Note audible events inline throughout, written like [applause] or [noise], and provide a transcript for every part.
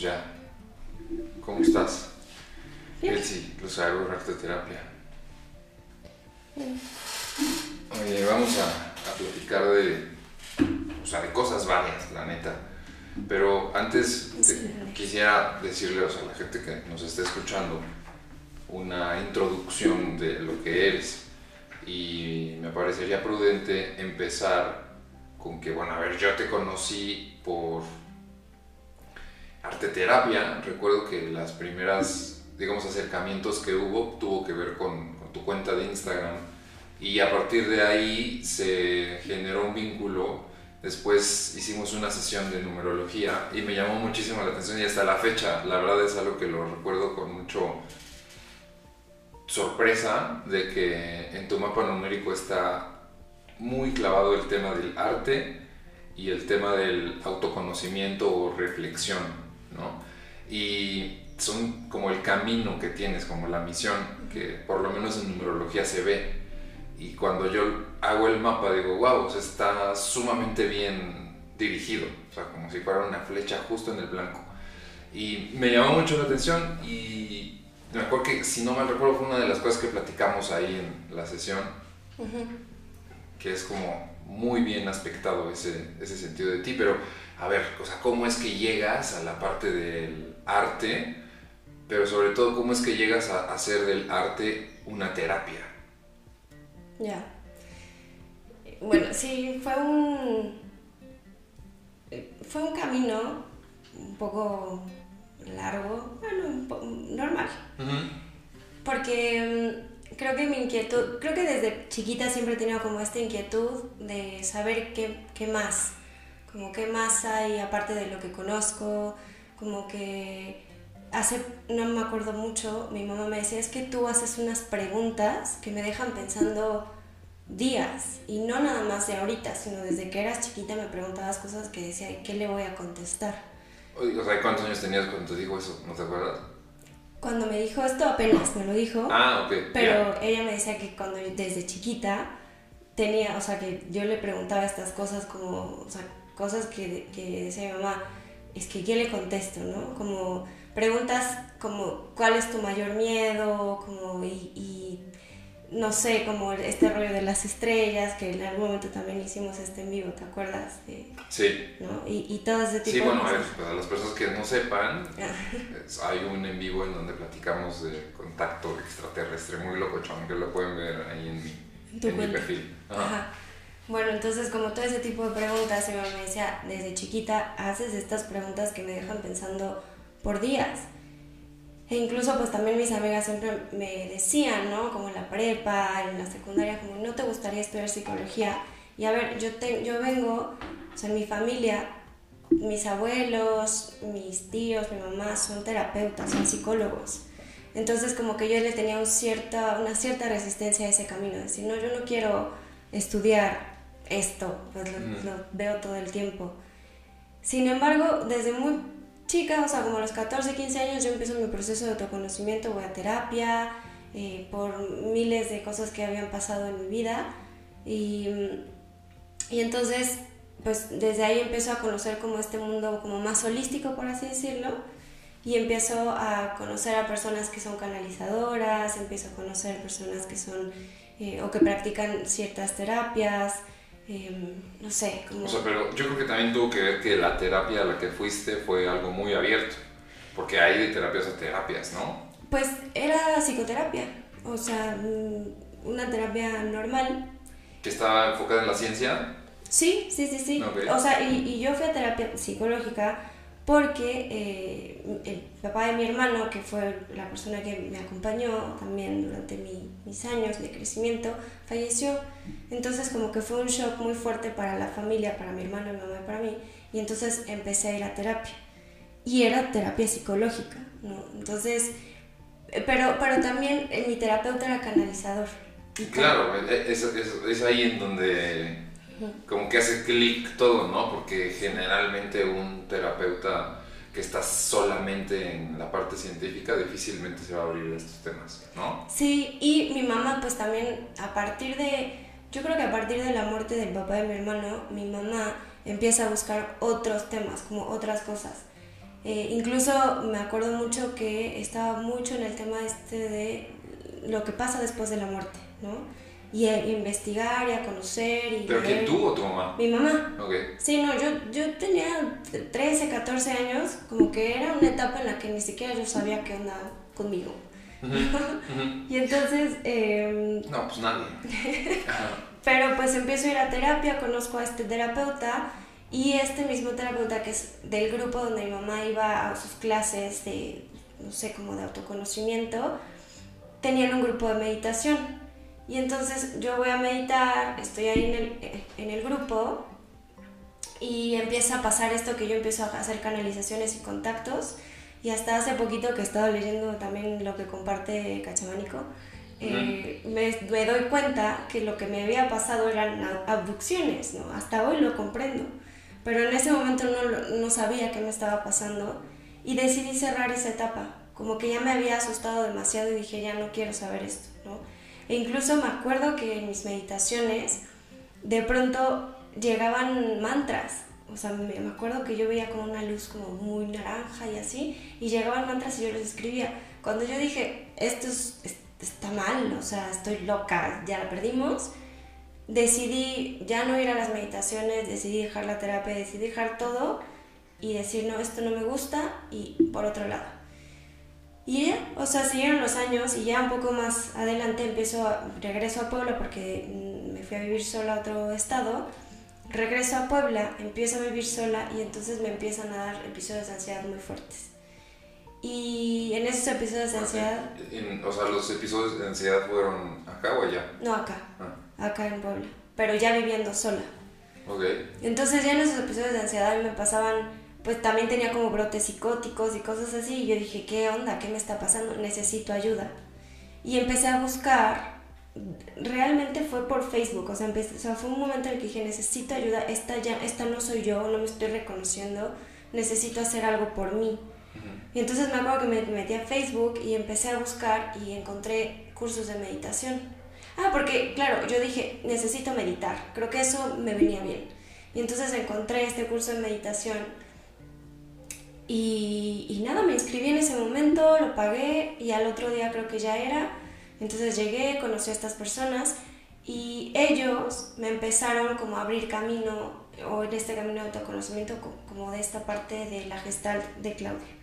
pues ya. ¿Cómo estás? Bien. Elsie, los hago terapia. Oye, vamos a, a platicar de, o sea, de cosas varias, la neta. Pero antes te- quisiera decirle o sea, a la gente que nos esté escuchando una introducción de lo que eres. Y me parecería prudente empezar con que, bueno, a ver, yo te conocí por arte terapia. Recuerdo que las primeras, digamos, acercamientos que hubo tuvo que ver con, con tu cuenta de Instagram. Y a partir de ahí se generó un vínculo. Después hicimos una sesión de numerología y me llamó muchísimo la atención y hasta la fecha, la verdad es algo que lo recuerdo con mucho sorpresa de que en tu mapa numérico está muy clavado el tema del arte y el tema del autoconocimiento o reflexión. Y son como el camino que tienes, como la misión, que por lo menos en numerología se ve. Y cuando yo hago el mapa digo, wow, o sea, está sumamente bien dirigido, o sea, como si fuera una flecha justo en el blanco. Y me llamó mucho la atención y me acuerdo que, si no mal recuerdo, fue una de las cosas que platicamos ahí en la sesión, Ujú. que es como muy bien aspectado ese, ese sentido de ti, pero a ver, o sea, ¿cómo es que llegas a la parte del arte? Pero sobre todo, ¿cómo es que llegas a hacer del arte una terapia? Ya. Bueno, sí, fue un. Fue un camino un poco largo, bueno, un po- normal. Porque mm, creo que mi inquietud, creo que desde chiquita siempre he tenido como esta inquietud de saber qué, qué más, como qué más hay aparte de lo que conozco, como que hace, no me acuerdo mucho, mi mamá me decía, es que tú haces unas preguntas que me dejan pensando días y no nada más de ahorita, sino desde que eras chiquita me preguntabas cosas que decía, "¿Y ¿qué le voy a contestar? O sea, ¿cuántos años tenías cuando te dijo eso? ¿No te acuerdas? Cuando me dijo esto apenas me lo dijo. Ah, ok. Pero ella me decía que cuando desde chiquita tenía, o sea, que yo le preguntaba estas cosas como, o sea, cosas que, que decía mi mamá, es que ¿qué le contesto, no? Como preguntas como, ¿cuál es tu mayor miedo? Como, y, y no sé, como este rollo de las estrellas, que en algún momento también hicimos este en vivo, ¿te acuerdas? Sí. ¿no? Y, y todo ese tipo Sí, de bueno, a ver, cosas. para las personas que no sepan, Ah. es- hay un en vivo en donde platicamos de contacto extraterrestre muy locochón, que lo pueden ver ahí en mi, En mi perfil. Ajá. Ajá. Bueno, entonces como todo ese tipo de preguntas, mi mamá me decía, desde chiquita haces estas preguntas que me dejan pensando por días. E incluso pues también mis amigas siempre me decían, ¿no? Como en la prepa, en la secundaria, como no te gustaría estudiar psicología. Y a ver, yo, te, yo vengo, o sea, mi familia, mis abuelos, mis tíos, mi mamá son terapeutas, son psicólogos. Entonces como que yo le tenía una cierta resistencia a ese camino, de decir, no, yo no quiero estudiar esto, pues lo, Mm. lo veo todo el tiempo. Sin embargo, desde muy chica, o sea, como a los 14, 15 años, yo empiezo mi proceso de autoconocimiento, voy a terapia, eh, por miles de cosas que habían pasado en mi vida. Y, y entonces, pues desde ahí empiezo a conocer como este mundo como más holístico, por así decirlo. Y empiezo a conocer a personas que son canalizadoras, empiezo a conocer personas que son eh, o que practican ciertas terapias, eh, no sé, como... O sea, pero yo creo que también tuvo que ver que la terapia a la que fuiste fue algo muy abierto, porque hay de terapias a terapias, ¿no? Pues era psicoterapia, o sea, mm, una terapia normal. Que estaba enfocada en la ciencia. Sí, sí, sí, sí. O sea, y, y yo fui a terapia psicológica porque eh, el papá de mi hermano, que fue la persona que me acompañó también durante mi- mis años de crecimiento, falleció. Entonces como que fue un shock muy fuerte para la familia, para mi hermano, mi mamá y para mí. Y entonces empecé a ir a terapia. Y era terapia psicológica, ¿no? Entonces, eh, pero, pero también eh, mi terapeuta era canalizador. Claro, es, es- es ahí en donde como que hace clic todo, ¿no? Porque generalmente un terapeuta que está solamente en la parte científica difícilmente se va a abrir a estos temas, ¿no? Sí, y mi mamá pues también a partir de, yo creo que a partir de la muerte del papá de mi hermano, mi mamá empieza a buscar otros temas, como otras cosas. Eh, incluso me acuerdo mucho que estaba mucho en el tema este de lo que pasa después de la muerte, ¿no? Y a investigar y a conocer. Y ¿Pero quién tú o tu mamá? Mi mamá. Ok. Sí, no, yo, yo tenía 13, 14 años, como que era una etapa en la que ni siquiera yo sabía qué onda conmigo. [laughs] y entonces... Eh, no, pues nadie. [laughs] Pero pues empiezo a ir a terapia, conozco a este terapeuta y este mismo terapeuta que es del grupo donde mi mamá iba a sus clases de, no sé, como de autoconocimiento, tenían un grupo de meditación. Y entonces yo voy a meditar, estoy ahí en el, en el grupo y empieza a pasar esto que yo empiezo a hacer canalizaciones y contactos. Y hasta hace poquito que he estado leyendo también lo que comparte Cachamánico, eh, me, doy cuenta que lo que me había pasado eran abducciones, ¿no? Hasta hoy lo comprendo, pero en ese momento no, no sabía qué me estaba pasando y decidí cerrar esa etapa, como que ya me había asustado demasiado y dije, ya no quiero saber esto, ¿no? E incluso me acuerdo que en mis meditaciones de pronto llegaban mantras, o sea, me, acuerdo que yo veía como una luz como muy naranja y así, y llegaban mantras y yo los escribía. Cuando yo dije, esto es está mal, o sea, estoy loca, ya la perdimos. Decidí ya no ir a las meditaciones, decidí dejar la terapia, decidí dejar todo y decir, no, esto no me gusta y por otro lado. Y ya, o sea, siguieron los años y ya un poco más adelante empiezo, a, regreso a Puebla porque mm, me fui a vivir sola a otro estado. Regreso a Puebla, empiezo a vivir sola y entonces me empiezan a dar episodios de ansiedad muy fuertes. Y en esos episodios de ansiedad... o sea, los episodios de ansiedad fueron acá o allá? No, acá. Ah. Acá en Puebla. Pero ya viviendo sola. Ok. Entonces ya en esos episodios de ansiedad me pasaban, pues también tenía como brotes psicóticos y cosas así. Y yo dije, ¿qué onda? ¿Qué me está pasando? Necesito ayuda. Y empecé a buscar, realmente fue por Facebook, o sea, empecé, o sea, fue un momento en el que dije, necesito ayuda, esta, ya, esta no soy yo, no me estoy reconociendo, necesito hacer algo por mí. Y entonces me acuerdo que me metí a Facebook y empecé a buscar y encontré cursos de meditación. Ah, porque claro, yo dije, necesito meditar, creo que eso me venía bien. Y entonces encontré este curso de meditación y, y, nada, me inscribí en ese momento, lo pagué y al otro día creo que ya era. Entonces llegué, conocí a estas personas y ellos me empezaron como a abrir camino o en este camino de autoconocimiento como de esta parte de la gestal de Claudia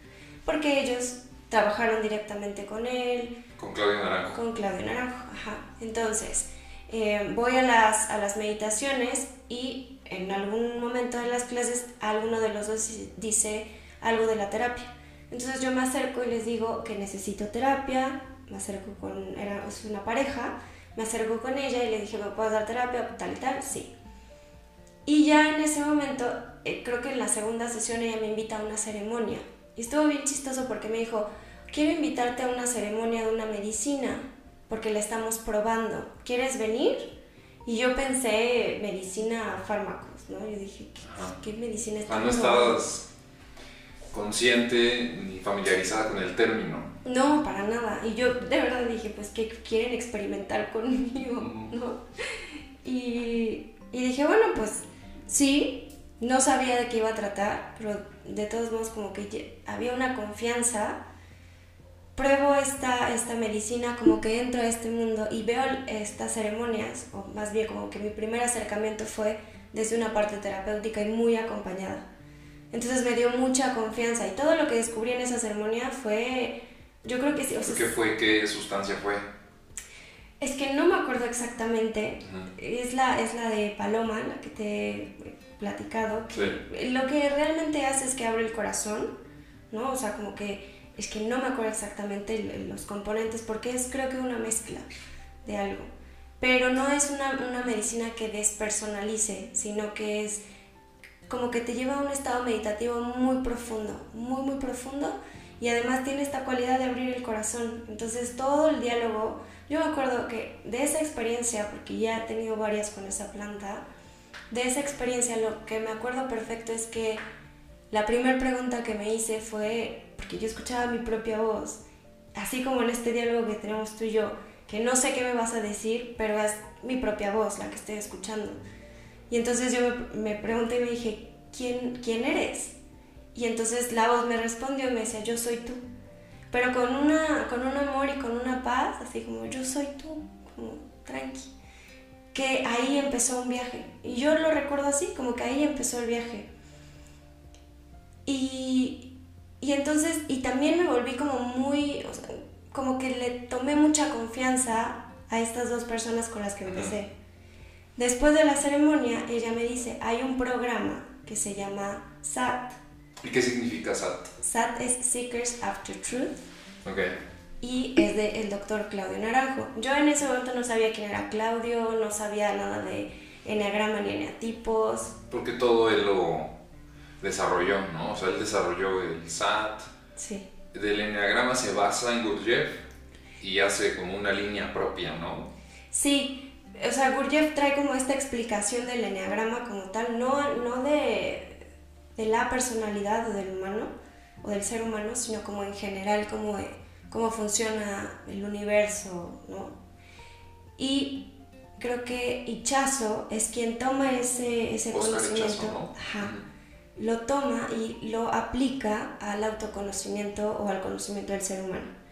porque ellos trabajaron directamente con él. Con Claudio Naranjo. Con Claudio Naranjo, ajá. Entonces, eh, voy a las, a las meditaciones y en algún momento de las clases alguno de los dos dice algo de la terapia. Entonces yo me acerco y les digo que necesito terapia, me acerco con, era, es una pareja, me acerco con ella y le dije, ¿me puedes dar terapia? Tal y tal, sí. Y ya en ese momento, eh, creo que en la segunda sesión ella me invita a una ceremonia y estuvo bien chistoso porque me dijo, quiero invitarte a una ceremonia de una medicina, porque la estamos probando. ¿Quieres venir? Y yo pensé medicina, fármacos, ¿no? Yo dije, ¿qué, medicina está? Ah, no estabas consciente ni familiarizada con el término. No, para nada. Y yo de verdad dije, pues que quieren experimentar conmigo, ¿no? Y, y dije, bueno, pues sí, no sabía de qué iba a tratar, pero de todos modos como que había una confianza. Pruebo esta, esta medicina, como que entro a este mundo y veo estas ceremonias, o más bien como que mi primer acercamiento fue desde una parte terapéutica y muy acompañada. Entonces me dio mucha confianza y todo lo que descubrí en esa ceremonia fue, yo creo que sí. ¿Qué fue? ¿Qué sustancia fue? Es que no me acuerdo exactamente. es, la, es la de Paloma, la que te platicado, que lo que realmente hace es que abre el corazón, ¿no? O sea, como que es que no me acuerdo exactamente los componentes porque es creo que una mezcla de algo. Pero no es una, una medicina que despersonalice, sino que es como que te lleva a un estado meditativo muy profundo, muy, muy profundo y además tiene esta cualidad de abrir el corazón. Entonces todo el diálogo, yo me acuerdo que de esa experiencia, porque ya he tenido varias con esa planta, de esa experiencia lo que me acuerdo perfecto es que la primera pregunta que me hice fue, porque yo escuchaba mi propia voz, así como en este diálogo que tenemos tú y yo, que no sé qué me vas a decir, pero es mi propia voz la que estoy escuchando. Y entonces yo me, pregunté y me dije, ¿quién, ¿quién eres? Y entonces la voz me respondió y me decía, yo soy tú. Pero con, una, con un amor y con una paz, así como, yo soy tú, como tranqui. Que ahí empezó un viaje. Y yo lo recuerdo así, como que ahí empezó el viaje. Y, y entonces, y también me volví como muy, o sea, como que le tomé mucha confianza a estas dos personas con las que empecé. Después de la ceremonia, ella me dice, hay un programa que se llama SAT. ¿Y qué significa SAT? SAT es Seekers After Truth. Ok. Y es del el doctor Claudio Naranjo. Yo en ese momento no sabía quién era Claudio, no sabía nada de enneagrama ni eneatipos. Porque todo él lo desarrolló, ¿no? O sea, él desarrolló el SAT. Sí. Del enneagrama se basa en Gurdjieff y hace como una línea propia, ¿no? Sí, o sea, Gurdjieff trae como esta explicación del enneagrama como tal, no, no de, de la personalidad o del humano o del ser humano, sino como en general cómo, cómo funciona el universo, ¿no? Y creo que Ichazo es quien toma ese, ese conocimiento, ajá, lo toma y lo aplica al autoconocimiento o al conocimiento del ser humano.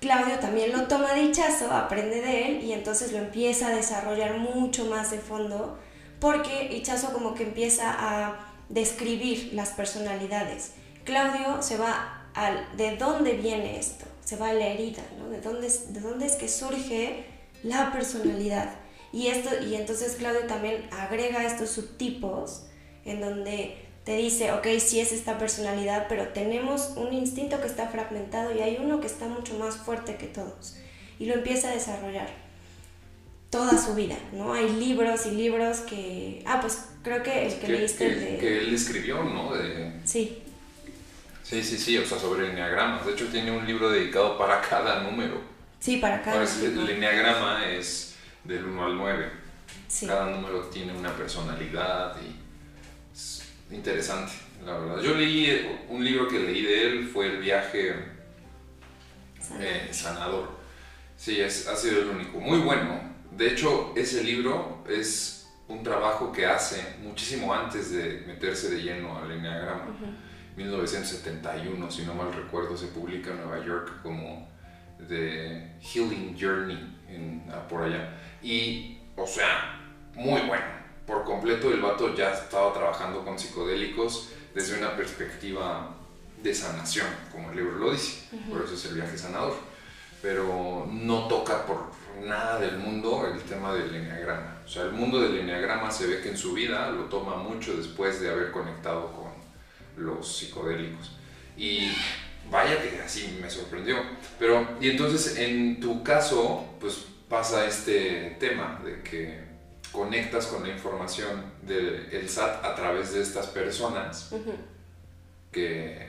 Claudio también lo toma de Ichazo, aprende de él y entonces lo empieza a desarrollar mucho más de fondo porque Ichazo como que empieza a describir las personalidades. Claudio se va al de dónde viene esto, se va a la herida, ¿no? De dónde, de dónde es que surge la personalidad. Y, esto, y entonces Claudio también agrega estos subtipos en donde te dice, ok, sí es esta personalidad, pero tenemos un instinto que está fragmentado y hay uno que está mucho más fuerte que todos. Y lo empieza a desarrollar toda su vida, ¿no? Hay libros y libros que... Ah, pues creo que el que, leíste... Que, de... que él escribió, ¿no? De... Sí. Sí, sí, sí, o sea, sobre enneagramas. De hecho, tiene un libro dedicado para cada número. Sí, para cada número. El enneagrama es del 1 al 9. Sí. Cada número tiene una personalidad y interesante, la verdad. Yo leí un libro que leí de él, fue El viaje eh, sanador. Sí, es, ha sido el único. Muy bueno. De hecho, ese libro es un trabajo que hace muchísimo antes de meterse de lleno al Enneagrama. 1971, si no mal recuerdo, se publica en Nueva York como The Healing Journey en, por allá. Y, o sea, muy bueno por completo el vato ya estaba trabajando con psicodélicos desde una perspectiva de sanación, como el libro lo dice, por eso es el viaje sanador. Pero no toca por nada del mundo el tema del enneagrama. O sea, el mundo del enneagrama se ve que en su vida lo toma mucho después de haber conectado con los psicodélicos. Y vaya que así me sorprendió. Pero, y entonces en tu caso, pues pasa este tema de que conectas con la información del SAT a través de estas personas que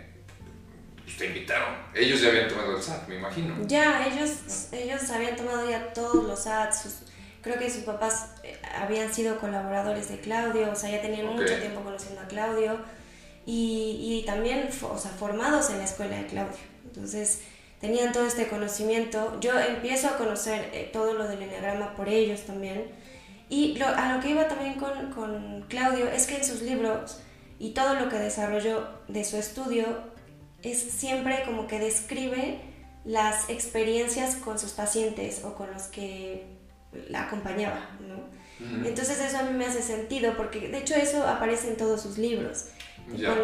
pues, te invitaron. Ellos ya habían tomado el SAT, me imagino. Ya, ellos, ellos habían tomado ya todos los SATs. creo que sus papás eh, habían sido colaboradores de Claudio, o sea, ya tenían mucho tiempo conociendo a Claudio y, y también o sea, formados en la escuela de Claudio. Entonces, tenían todo este conocimiento. Yo empiezo a conocer eh, todo lo del enneagrama por ellos también y a lo que iba también con, con Claudio es que en sus libros y todo lo que desarrolló de su estudio es siempre como que describe las experiencias con sus pacientes o con los que la acompañaba, ¿no? Entonces eso a mí me hace sentido porque de hecho eso aparece en todos sus libros.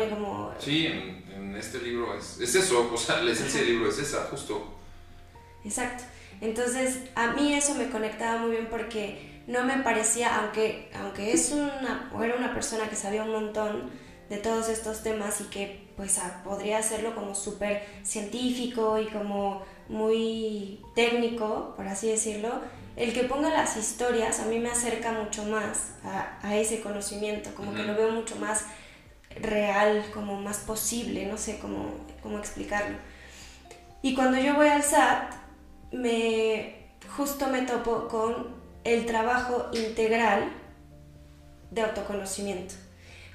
como... Sí, en, este libro es, es, eso, o sea, la esencia del libro es esa, justo. Exacto. Entonces a mí eso me conectaba muy bien porque no me parecía, aunque, aunque es una, era una persona que sabía un montón de todos estos temas y que pues podría hacerlo como súper científico y como muy técnico, por así decirlo, el que ponga las historias a mí me acerca mucho más a, ese conocimiento, como que lo veo mucho más real, como más posible, no sé cómo, cómo explicarlo. Y cuando yo voy al SAT, me, justo me topo con el trabajo integral de autoconocimiento.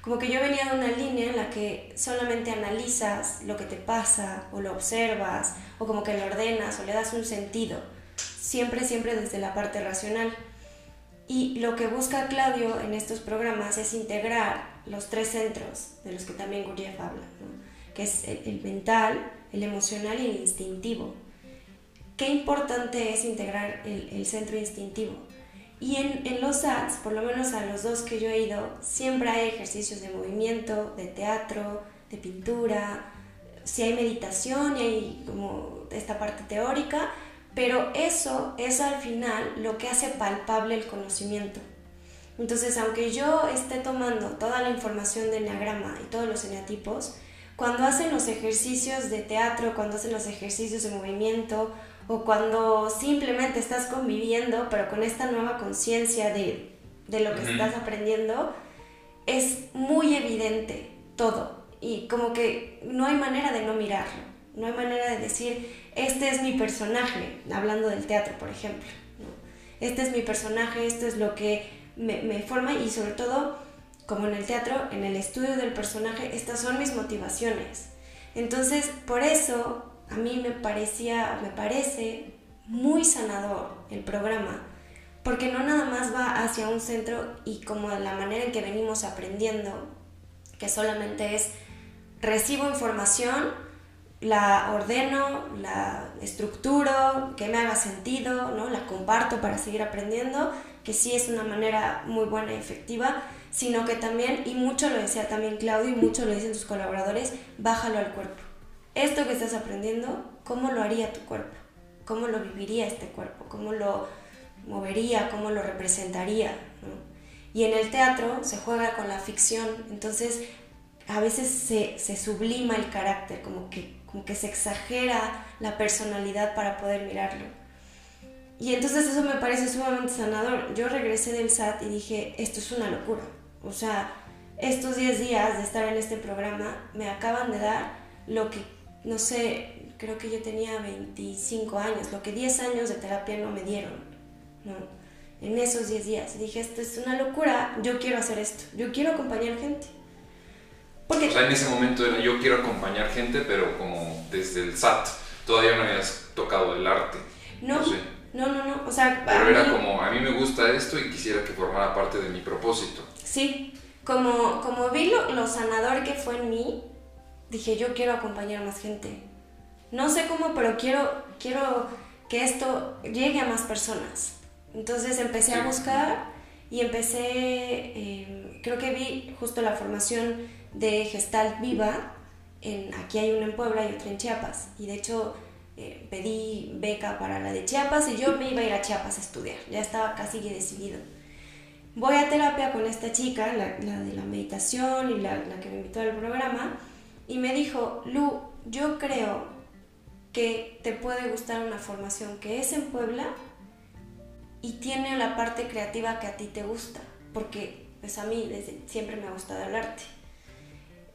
Como que yo venía de una línea en la que solamente analizas lo que te pasa o lo observas o como que lo ordenas o le das un sentido. Siempre, siempre desde la parte racional. Y lo que busca Claudio en estos programas es integrar los tres centros de los que también Gurdjieff habla, que es el, mental, el emocional y el instintivo. Qué importante es integrar el, centro instintivo. Y en, en, los SATs, por lo menos a los dos que yo he ido, siempre hay ejercicios de movimiento, de teatro, de pintura, si hay meditación y hay como esta parte teórica, pero eso es al final lo que hace palpable el conocimiento. Entonces, aunque yo esté tomando toda la información de Enneagrama y todos los eneatipos, cuando hacen los ejercicios de teatro, cuando hacen los ejercicios de movimiento, o cuando simplemente estás conviviendo, pero con esta nueva conciencia de, de, lo que estás aprendiendo, es muy evidente todo. Y como que no hay manera de no mirarlo, no hay manera de decir, este es mi personaje, hablando del teatro, por ejemplo. Este es mi personaje, esto es lo que me, me, forma y sobre todo, como en el teatro, en el estudio del personaje, estas son mis motivaciones. Entonces, por eso a mí me parecía, me parece muy sanador el programa, porque no nada más va hacia un centro y como la manera en que venimos aprendiendo, que solamente es recibo información, la ordeno, la estructuro, que me haga sentido, ¿no? la comparto para seguir aprendiendo, que sí es una manera muy buena y efectiva, sino que también, y mucho lo decía también Claudio y mucho lo dicen sus colaboradores, bájalo al cuerpo. Esto que estás aprendiendo, ¿cómo lo haría tu cuerpo? ¿Cómo lo viviría este cuerpo? ¿Cómo lo movería? ¿Cómo lo representaría? Y en el teatro se juega con la ficción, entonces a veces se, se sublima el carácter, como que como que se exagera la personalidad para poder mirarlo. Y entonces eso me parece sumamente sanador. Yo regresé del SAT y dije, esto es una locura. O sea, estos 10 días de estar en este programa me acaban de dar lo que, no sé, creo que yo tenía 25 años, lo que 10 años de terapia no me dieron, ¿no? En esos 10 días. Dije, esto es una locura, yo quiero hacer esto, yo quiero acompañar gente. O sea, en ese momento era, yo quiero acompañar gente, pero como desde el SAT, todavía no habías tocado el arte. No, no, no, no, o sea... Pero era como, a mí me gusta esto y quisiera que formara parte de mi propósito. Sí, como, como vi lo, lo sanador que fue en mí, dije, yo quiero acompañar a más gente. No sé cómo, pero quiero, quiero que esto llegue a más personas. Entonces empecé a buscar y empecé, eh, creo que vi justo la formación de Gestalt Viva. En, aquí hay una en Puebla y otra en Chiapas. Y de hecho eh, pedí beca para la de Chiapas y yo me iba a ir a Chiapas a estudiar. Ya estaba casi decidido. Voy a terapia con esta chica, la, de la meditación y la, la que me invitó al programa, y me dijo, Lu, yo creo que te puede gustar una formación que es en Puebla y tiene la parte creativa que a ti te gusta, porque pues a mí desde siempre me ha gustado el arte.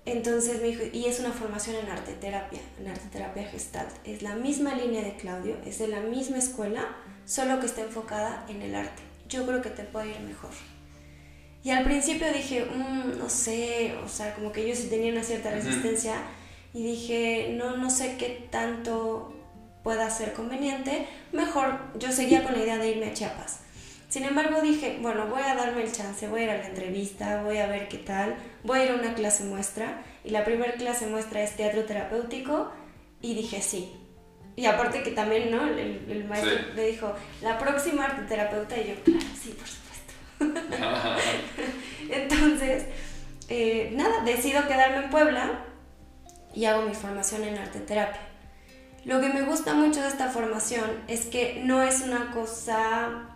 Entonces me dijo, y es una formación en arte terapia, en arte terapia gestalt. Es la misma línea de Claudio, es de la misma escuela, solo que está enfocada en el arte. Yo creo que te puede ir mejor. Y al principio dije, mm, no sé, o sea, como que yo sí tenía una cierta resistencia y dije, no, no sé qué tanto pueda ser conveniente. Mejor yo seguía con la idea de irme a Chiapas. Sin embargo, dije, bueno, voy a darme el chance, voy a ir a la entrevista, voy a ver qué tal, voy a ir a una clase muestra. Y la primera clase muestra es teatro terapéutico y dije sí. Y aparte que también, ¿no? El, maestro me dijo, la próxima arte terapeuta y yo, claro, sí, por supuesto. [laughs] Entonces, eh, nada, decido quedarme en Puebla y hago mi formación en arte terapia. Lo que me gusta mucho de esta formación es que no es una cosa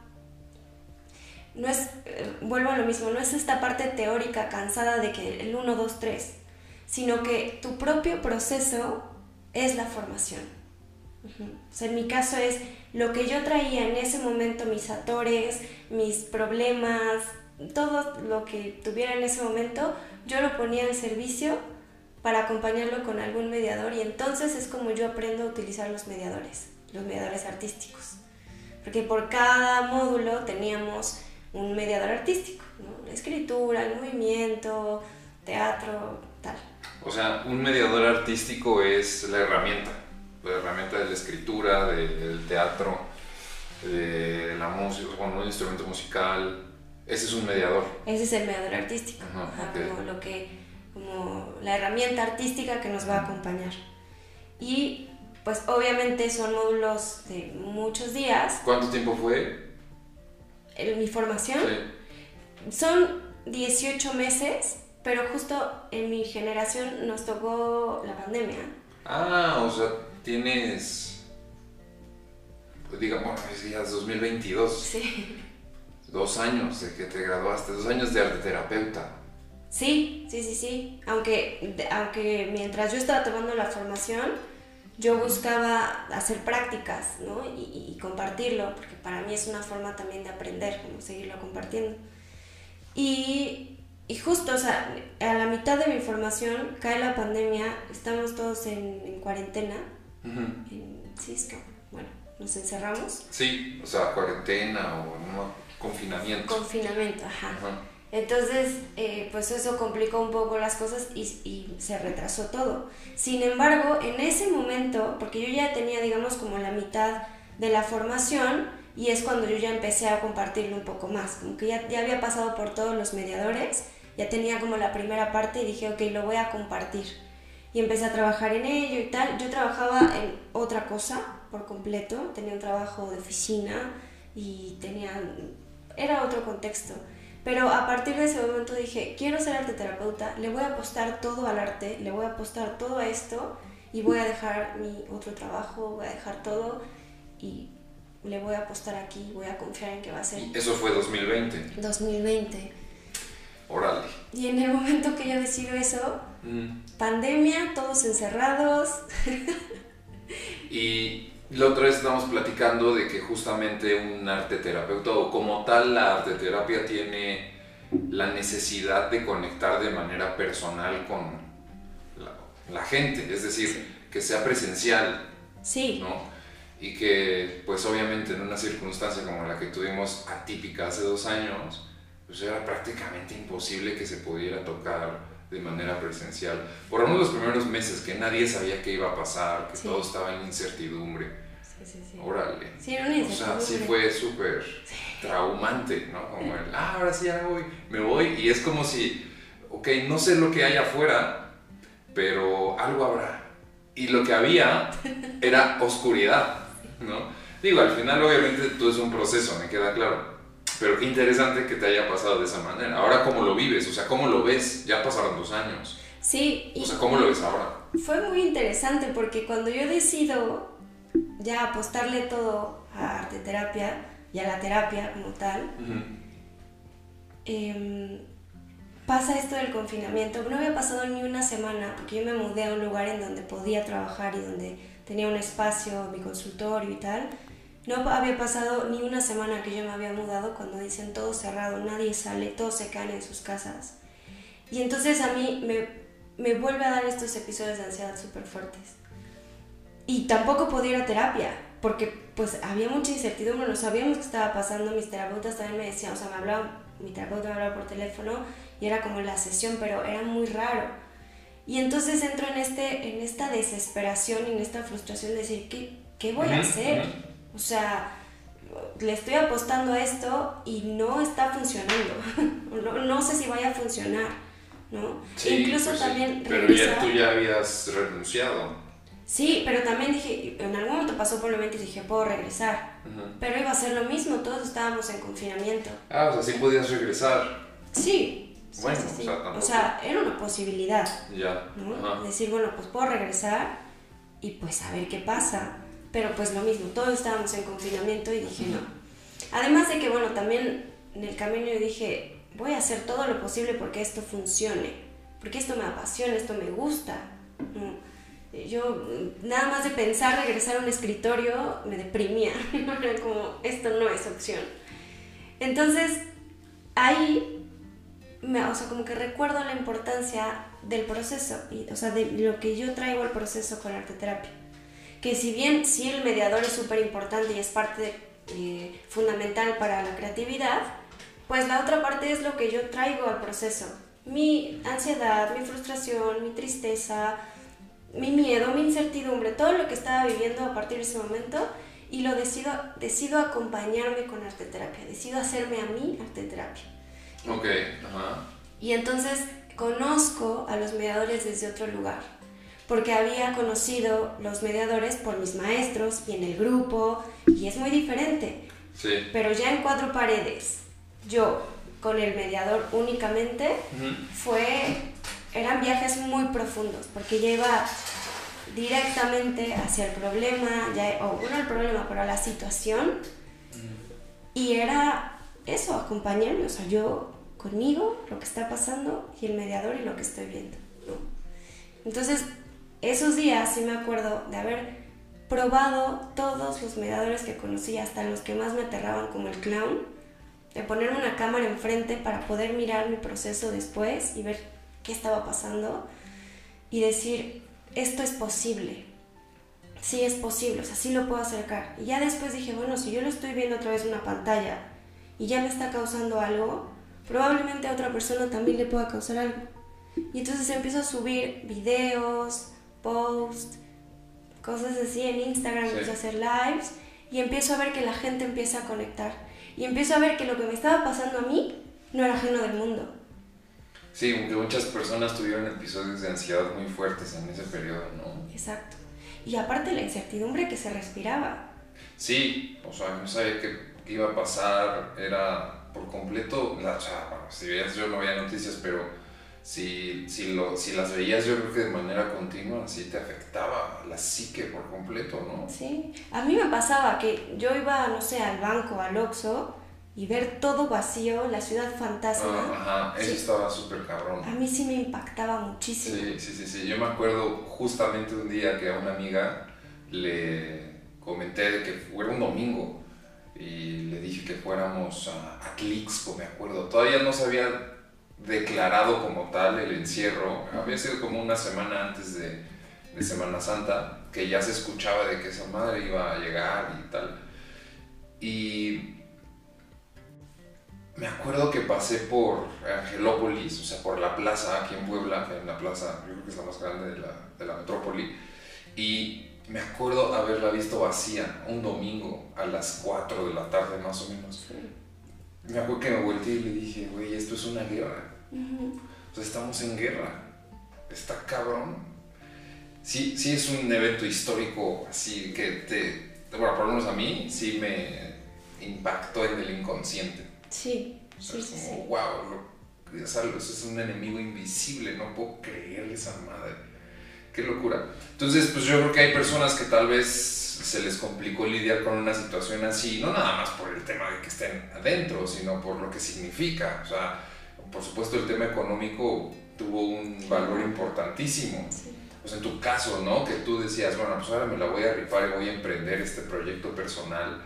no es, eh, vuelvo a lo mismo, no es esta parte teórica cansada de que el 1, 2, 3, sino que tu propio proceso es la formación. O sea, en mi caso es lo que yo traía en ese momento, mis atores, mis problemas, todo lo que tuviera en ese momento, yo lo ponía al servicio para acompañarlo con algún mediador y entonces es como yo aprendo a utilizar los mediadores, los mediadores artísticos. Porque por cada módulo teníamos un mediador artístico, la escritura, el movimiento, teatro, tal. O sea, un mediador artístico es la herramienta, la herramienta de la escritura, del teatro. de la música, bueno, un instrumento musical. Ese es un mediador. Ese es el mediador artístico, Ajá, Ajá, ok. como lo que, como la herramienta artística que nos va a acompañar. Y pues obviamente son módulos de muchos días. ¿Cuánto tiempo fue? En mi formación Sí. son 18 meses, pero justo en mi generación nos tocó la pandemia. Ah, o sea, tienes, pues digamos, ya es 2022, Sí. dos años de que te graduaste, dos años de arte terapeuta. Sí, sí, sí, sí. Aunque, aunque mientras yo estaba tomando la formación, yo buscaba hacer prácticas, ¿no? Y, y compartirlo, porque para mí es una forma también de aprender, como seguirlo compartiendo. Y, y justo, o sea, a la mitad de mi formación cae la pandemia, estamos todos en, en cuarentena. En, sí, es que, bueno, nos encerramos. Sí, o sea, cuarentena o no, confinamiento. Confinamiento, ajá. Ajá. Entonces, eh, pues eso complicó un poco las cosas y, y se retrasó todo. Sin embargo, en ese momento, porque yo ya tenía, digamos, como la mitad de la formación, y es cuando yo ya empecé a compartirlo un poco más, como que ya, ya había pasado por todos los mediadores, ya tenía como la primera parte y dije, ok, lo voy a compartir. Y empecé a trabajar en ello y tal. Yo trabajaba en otra cosa por completo, tenía un trabajo de oficina y tenía, era otro contexto. Pero a partir de ese momento dije, quiero ser arte terapeuta, le voy a apostar todo al arte, le voy a apostar todo a esto y voy a dejar mi otro trabajo, voy a dejar todo y le voy a apostar aquí, voy a confiar en que va a ser Y eso fue 2020. 2020. Órale. Y en el momento que yo decido eso, Mm. pandemia, todos encerrados, Y la otra vez estábamos platicando de que justamente un arte terapeuta o como tal la arte terapia tiene la necesidad de conectar de manera personal con la, la gente, es decir, que sea presencial, sí, ¿no? Y que pues obviamente en una circunstancia como la que tuvimos atípica hace dos años, pues era prácticamente imposible que se pudiera tocar de manera presencial. Por uno de los primeros meses que nadie sabía qué iba a pasar, que Sí. todo estaba en incertidumbre. sí, sí, sí. Órale. Sí, era una O sea, sí incertidumbre. fue súper traumante, ¿no? Como el, ah, ahora sí ya voy, me voy. Y es como si, ok, no sé lo que hay afuera, pero algo habrá. Y lo que había era oscuridad, ¿no? Digo, al final obviamente todo es un proceso, me queda claro. Pero qué interesante que te haya pasado de esa manera. Ahora, ¿cómo lo vives? O sea, ¿cómo lo ves? Ya pasaron dos años. Sí, y O sea, ¿cómo lo ves ahora? fue muy interesante porque cuando yo decido ya apostarle todo a arte terapia y a la terapia como tal, em, pasa esto del confinamiento. No había pasado ni una semana porque yo me mudé a un lugar en donde podía trabajar y donde tenía un espacio, mi consultorio y tal. No había pasado ni una semana que yo me había mudado cuando dicen todo cerrado, nadie sale, todos se quedan en sus casas. Y entonces a mí me, me vuelve a dar estos episodios de ansiedad súper fuertes. Y tampoco podía ir a terapia, porque pues había mucha incertidumbre, no sabíamos qué estaba pasando, mis terapeutas también me decían, o sea, me hablaban, mi terapeuta me hablaba por teléfono y era como la sesión, pero era muy raro. Y entonces entro en, este, en esta desesperación y en esta frustración de decir, ¿qué, qué voy a hacer? O sea, le estoy apostando a esto y no está funcionando. [laughs] no, no sé si vaya a funcionar, ¿no? Sí, Incluso pues sí. también Pero regresar- ya tú ya habías renunciado. Sí, pero también dije, en algún momento pasó por mi mente y dije, puedo regresar. Pero iba a ser lo mismo, todos estábamos en confinamiento. Ah, o sea, sí podías regresar. Sí. sí, Bueno, sí, o sí. sea, tampoco- O sea, era una posibilidad, Ya. Decir, bueno, pues puedo regresar y pues a ver qué pasa. Pero pues lo mismo, todos estábamos en confinamiento y dije, no. Además de que, bueno, también en el camino yo dije, voy a hacer todo lo posible porque esto funcione, porque esto me apasiona, esto me gusta. Yo, nada más de pensar regresar a un escritorio, me deprimía. [laughs] Como, esto no es opción. Entonces, ahí, me, o sea, como que recuerdo la importancia del proceso, y, o sea, de lo que yo traigo al proceso con arte terapia. Que si bien sí el mediador es súper importante y es parte eh, fundamental para la creatividad, pues la otra parte es lo que yo traigo al proceso. Mi ansiedad, mi frustración, mi tristeza, mi miedo, mi incertidumbre, todo lo que estaba viviendo a partir de ese momento y lo decido, decido acompañarme con arte terapia, decido hacerme a mí arte terapia. Ok, ajá. Y entonces conozco a los mediadores desde otro lugar, porque había conocido los mediadores por mis maestros y en el grupo, y es muy diferente. Sí. Pero ya en cuatro paredes, yo con el mediador únicamente, fue, eran viajes muy profundos, porque ya iba directamente hacia el problema, ya, o bueno, el problema, pero a la situación, y era eso, acompañarme, o sea, yo conmigo, lo que está pasando, y el mediador y lo que estoy viendo. Entonces, esos días sí me acuerdo de haber probado todos los mediadores que conocí, hasta los que más me aterraban como el clown, de ponerme una cámara enfrente para poder mirar mi proceso después y ver qué estaba pasando y decir, esto es posible, sí es posible, o sea, sí lo puedo acercar. Y ya después dije, bueno, si yo lo estoy viendo otra vez en una pantalla y ya me está causando algo, probablemente a otra persona también le pueda causar algo. Y entonces empiezo a subir videos, posts, cosas así en Instagram, empiezo a hacer lives y empiezo a ver que la gente empieza a conectar y empiezo a ver que lo que me estaba pasando a mí no era ajeno del mundo. Sí, muchas personas tuvieron episodios de ansiedad muy fuertes en ese periodo, ¿no? Exacto. Y aparte la incertidumbre que se respiraba. Sí, o sea, no sabía qué, iba a pasar, era por completo, la, o sea, si veías, yo no veía noticias, pero si, si, lo, si las veías yo creo que de manera continua, sí te afectaba la psique por completo, ¿no? Sí, a mí me pasaba que yo iba, no sé, al banco, al Oxxo, y ver todo vacío, la ciudad fantasma. Ah, ajá, eso estaba súper cabrón. A mí sí me impactaba muchísimo. Sí, sí, sí, sí, yo me acuerdo justamente un día que a una amiga le comenté de que fuera un domingo y le dije que fuéramos a, a Clixco, me acuerdo. Todavía no se había declarado como tal el encierro, había sido como una semana antes de, de Semana Santa, que ya se escuchaba de que esa madre iba a llegar y tal. Y me acuerdo que pasé por Angelópolis, o sea, por la plaza aquí en Puebla, en la plaza, yo creo que es la más grande de la, de la metrópoli, y me acuerdo haberla visto vacía un domingo a las 4 de la tarde más o menos. Me acuerdo que me volteé y le dije, güey, esto es una guerra. O sea, estamos en guerra. Está cabrón. Sí, sí es un evento histórico así que te, bueno, por lo menos a mí, sí me impactó en el inconsciente. Sí, sí, sí, sí. wow, eso es un enemigo invisible, no puedo creer esa madre. Qué locura. Entonces, pues yo creo que hay personas que tal vez se les complicó lidiar con una situación así, no nada más por el tema de que estén adentro, sino por lo que significa. O sea, por supuesto el tema económico tuvo un valor importantísimo. Pues en tu caso, ¿no? Que tú decías, bueno, pues ahora me la voy a rifar y voy a emprender este proyecto personal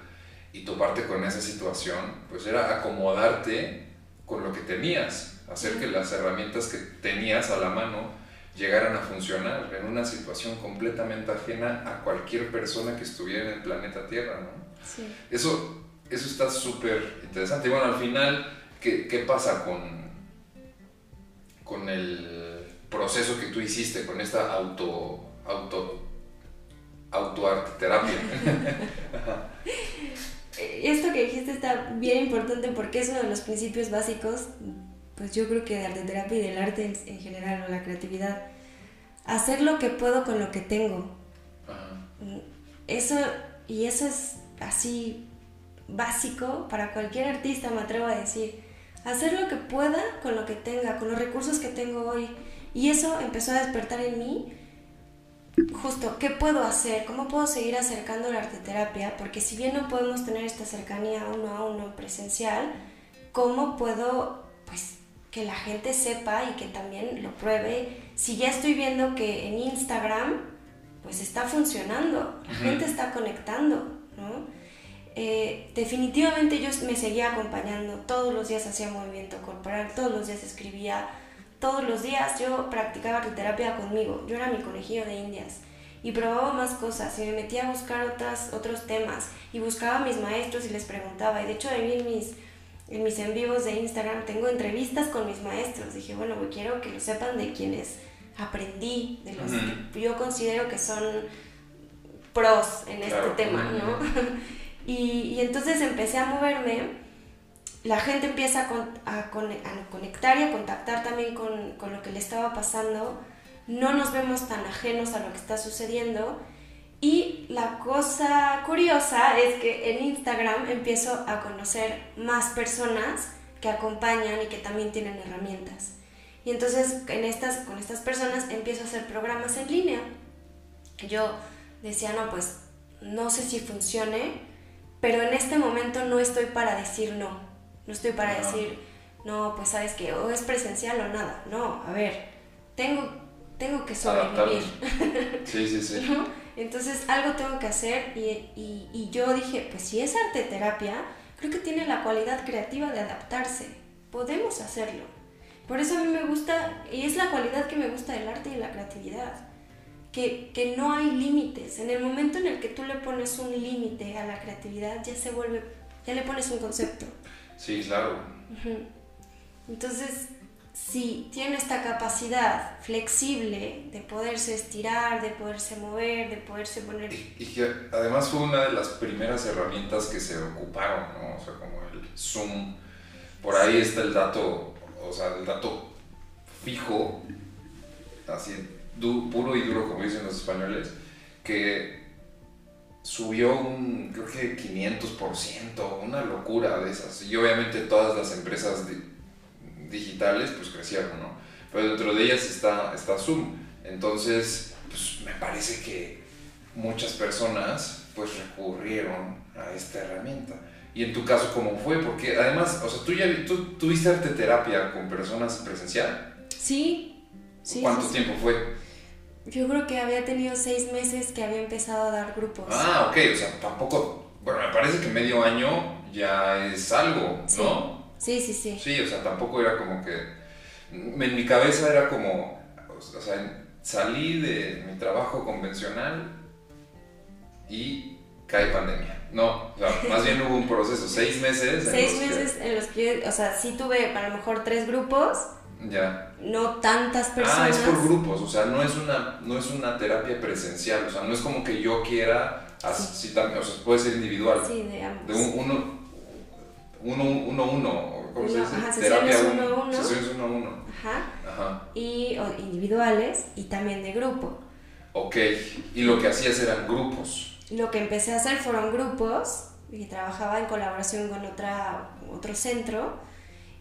y toparte con esa situación, pues era acomodarte con lo que tenías, hacer que las herramientas que tenías a la mano llegaran a funcionar en una situación completamente ajena a cualquier persona que estuviera en el planeta Tierra, ¿no? Sí. Eso, eso está súper interesante. Y bueno, al final, ¿qué, ¿qué, pasa con, con el proceso que tú hiciste, con esta auto, auto, autoarteterapia? [laughs] [laughs] Esto que dijiste está bien importante porque es uno de los principios básicos, pues yo creo que de arte terapia y del arte en, en general o la creatividad. Hacer lo que puedo con lo que tengo. Ajá. Eso, y eso es así básico para cualquier artista, me atrevo a decir. Hacer lo que pueda con lo que tenga, con los recursos que tengo hoy. Y eso empezó a despertar en mí justo, ¿qué puedo hacer? ¿Cómo puedo seguir acercando la arteterapia? Porque si bien no podemos tener esta cercanía uno a uno presencial, ¿cómo puedo, que la gente sepa y que también lo pruebe? Si ya estoy viendo que en Instagram, pues está funcionando, la uh -huh. gente está conectando, ¿no? Eh, definitivamente yo me seguía acompañando, todos los días hacía movimiento corporal, todos los días escribía, todos los días yo practicaba arteterapia conmigo, yo era mi conejillo de indias y probaba más cosas y me metía a buscar otras, otros temas y buscaba a mis maestros y les preguntaba y de hecho ahí en mis, en mis en vivos de Instagram tengo entrevistas con mis maestros, dije bueno, pues quiero que lo sepan de quienes aprendí, de los uh -huh. que yo considero que son pros en este Claro. tema, ¿no? [laughs] y, y entonces empecé a moverme, la gente empieza a, con- a cone- a conectar y a contactar también con, con lo que le estaba pasando, no nos vemos tan ajenos a lo que está sucediendo. Y la cosa curiosa es que en Instagram empiezo a conocer más personas que acompañan y que también tienen herramientas. Y entonces en estas, con estas personas empiezo a hacer programas en línea. Yo decía, no, pues no sé si funcione, pero en este momento no estoy para decir no. No estoy para decir, no, pues sabes que o es presencial o nada. No, a ver, tengo, tengo que sobrevivir. Sí, sí, sí. [laughs] ¿no? Entonces algo tengo que hacer y, y- y yo dije, pues si es arte terapia, creo que tiene la cualidad creativa de adaptarse. Podemos hacerlo. Por eso a mí me gusta, y es la cualidad que me gusta del arte y la creatividad, que, que no hay límites. En el momento en el que tú le pones un límite a la creatividad, ya se vuelve, ya le pones un concepto. Sí, claro. Entonces, si tiene esta capacidad flexible de poderse estirar, de poderse mover, de poderse poner... Y, y que además fue una de las primeras herramientas que se ocuparon, ¿no? O sea, como el Zoom. Por ahí está el dato, o sea, el dato fijo, así du- puro y duro, como dicen los españoles, que subió un, creo que 500%, una locura de esas. Y obviamente todas las empresas di- digitales pues crecieron, ¿no? Pero dentro de ellas está, está Zoom. Entonces, pues me parece que muchas personas pues recurrieron a esta herramienta. Y en tu caso, ¿cómo fue? Porque además, o sea, tú ya tú tuviste arte terapia con personas presencial. Sí, sí. ¿Cuánto sí, sí. tiempo fue? Yo creo que había tenido seis meses que había empezado a dar grupos. Ah, ok, o sea, tampoco, bueno, me parece que medio año ya es algo, Sí. ¿no? Sí, sí, sí. Sí, o sea, tampoco era como que, en mi cabeza era como, o sea, salí de mi trabajo convencional y cae pandemia. No, o sea, más bien hubo un proceso, seis [laughs] meses. en Seis los que- meses en los que, o sea, sí tuve a lo mejor tres grupos, ya. no tantas personas. Ah, es por grupos, o sea, no es una, no es una terapia presencial, o sea, no es como que yo quiera, así también, o sea, puede ser individual. Sí, de ambos. De un, uno, uno, uno, uno, ¿cómo se dice? ajá, sesiones uno, uno. Sesiones uno uno. Ajá. Ajá. Y o individuales y también de grupo. Ok, y lo que hacías eran grupos. Lo que empecé a hacer fueron grupos y trabajaba en colaboración con otra, otro centro,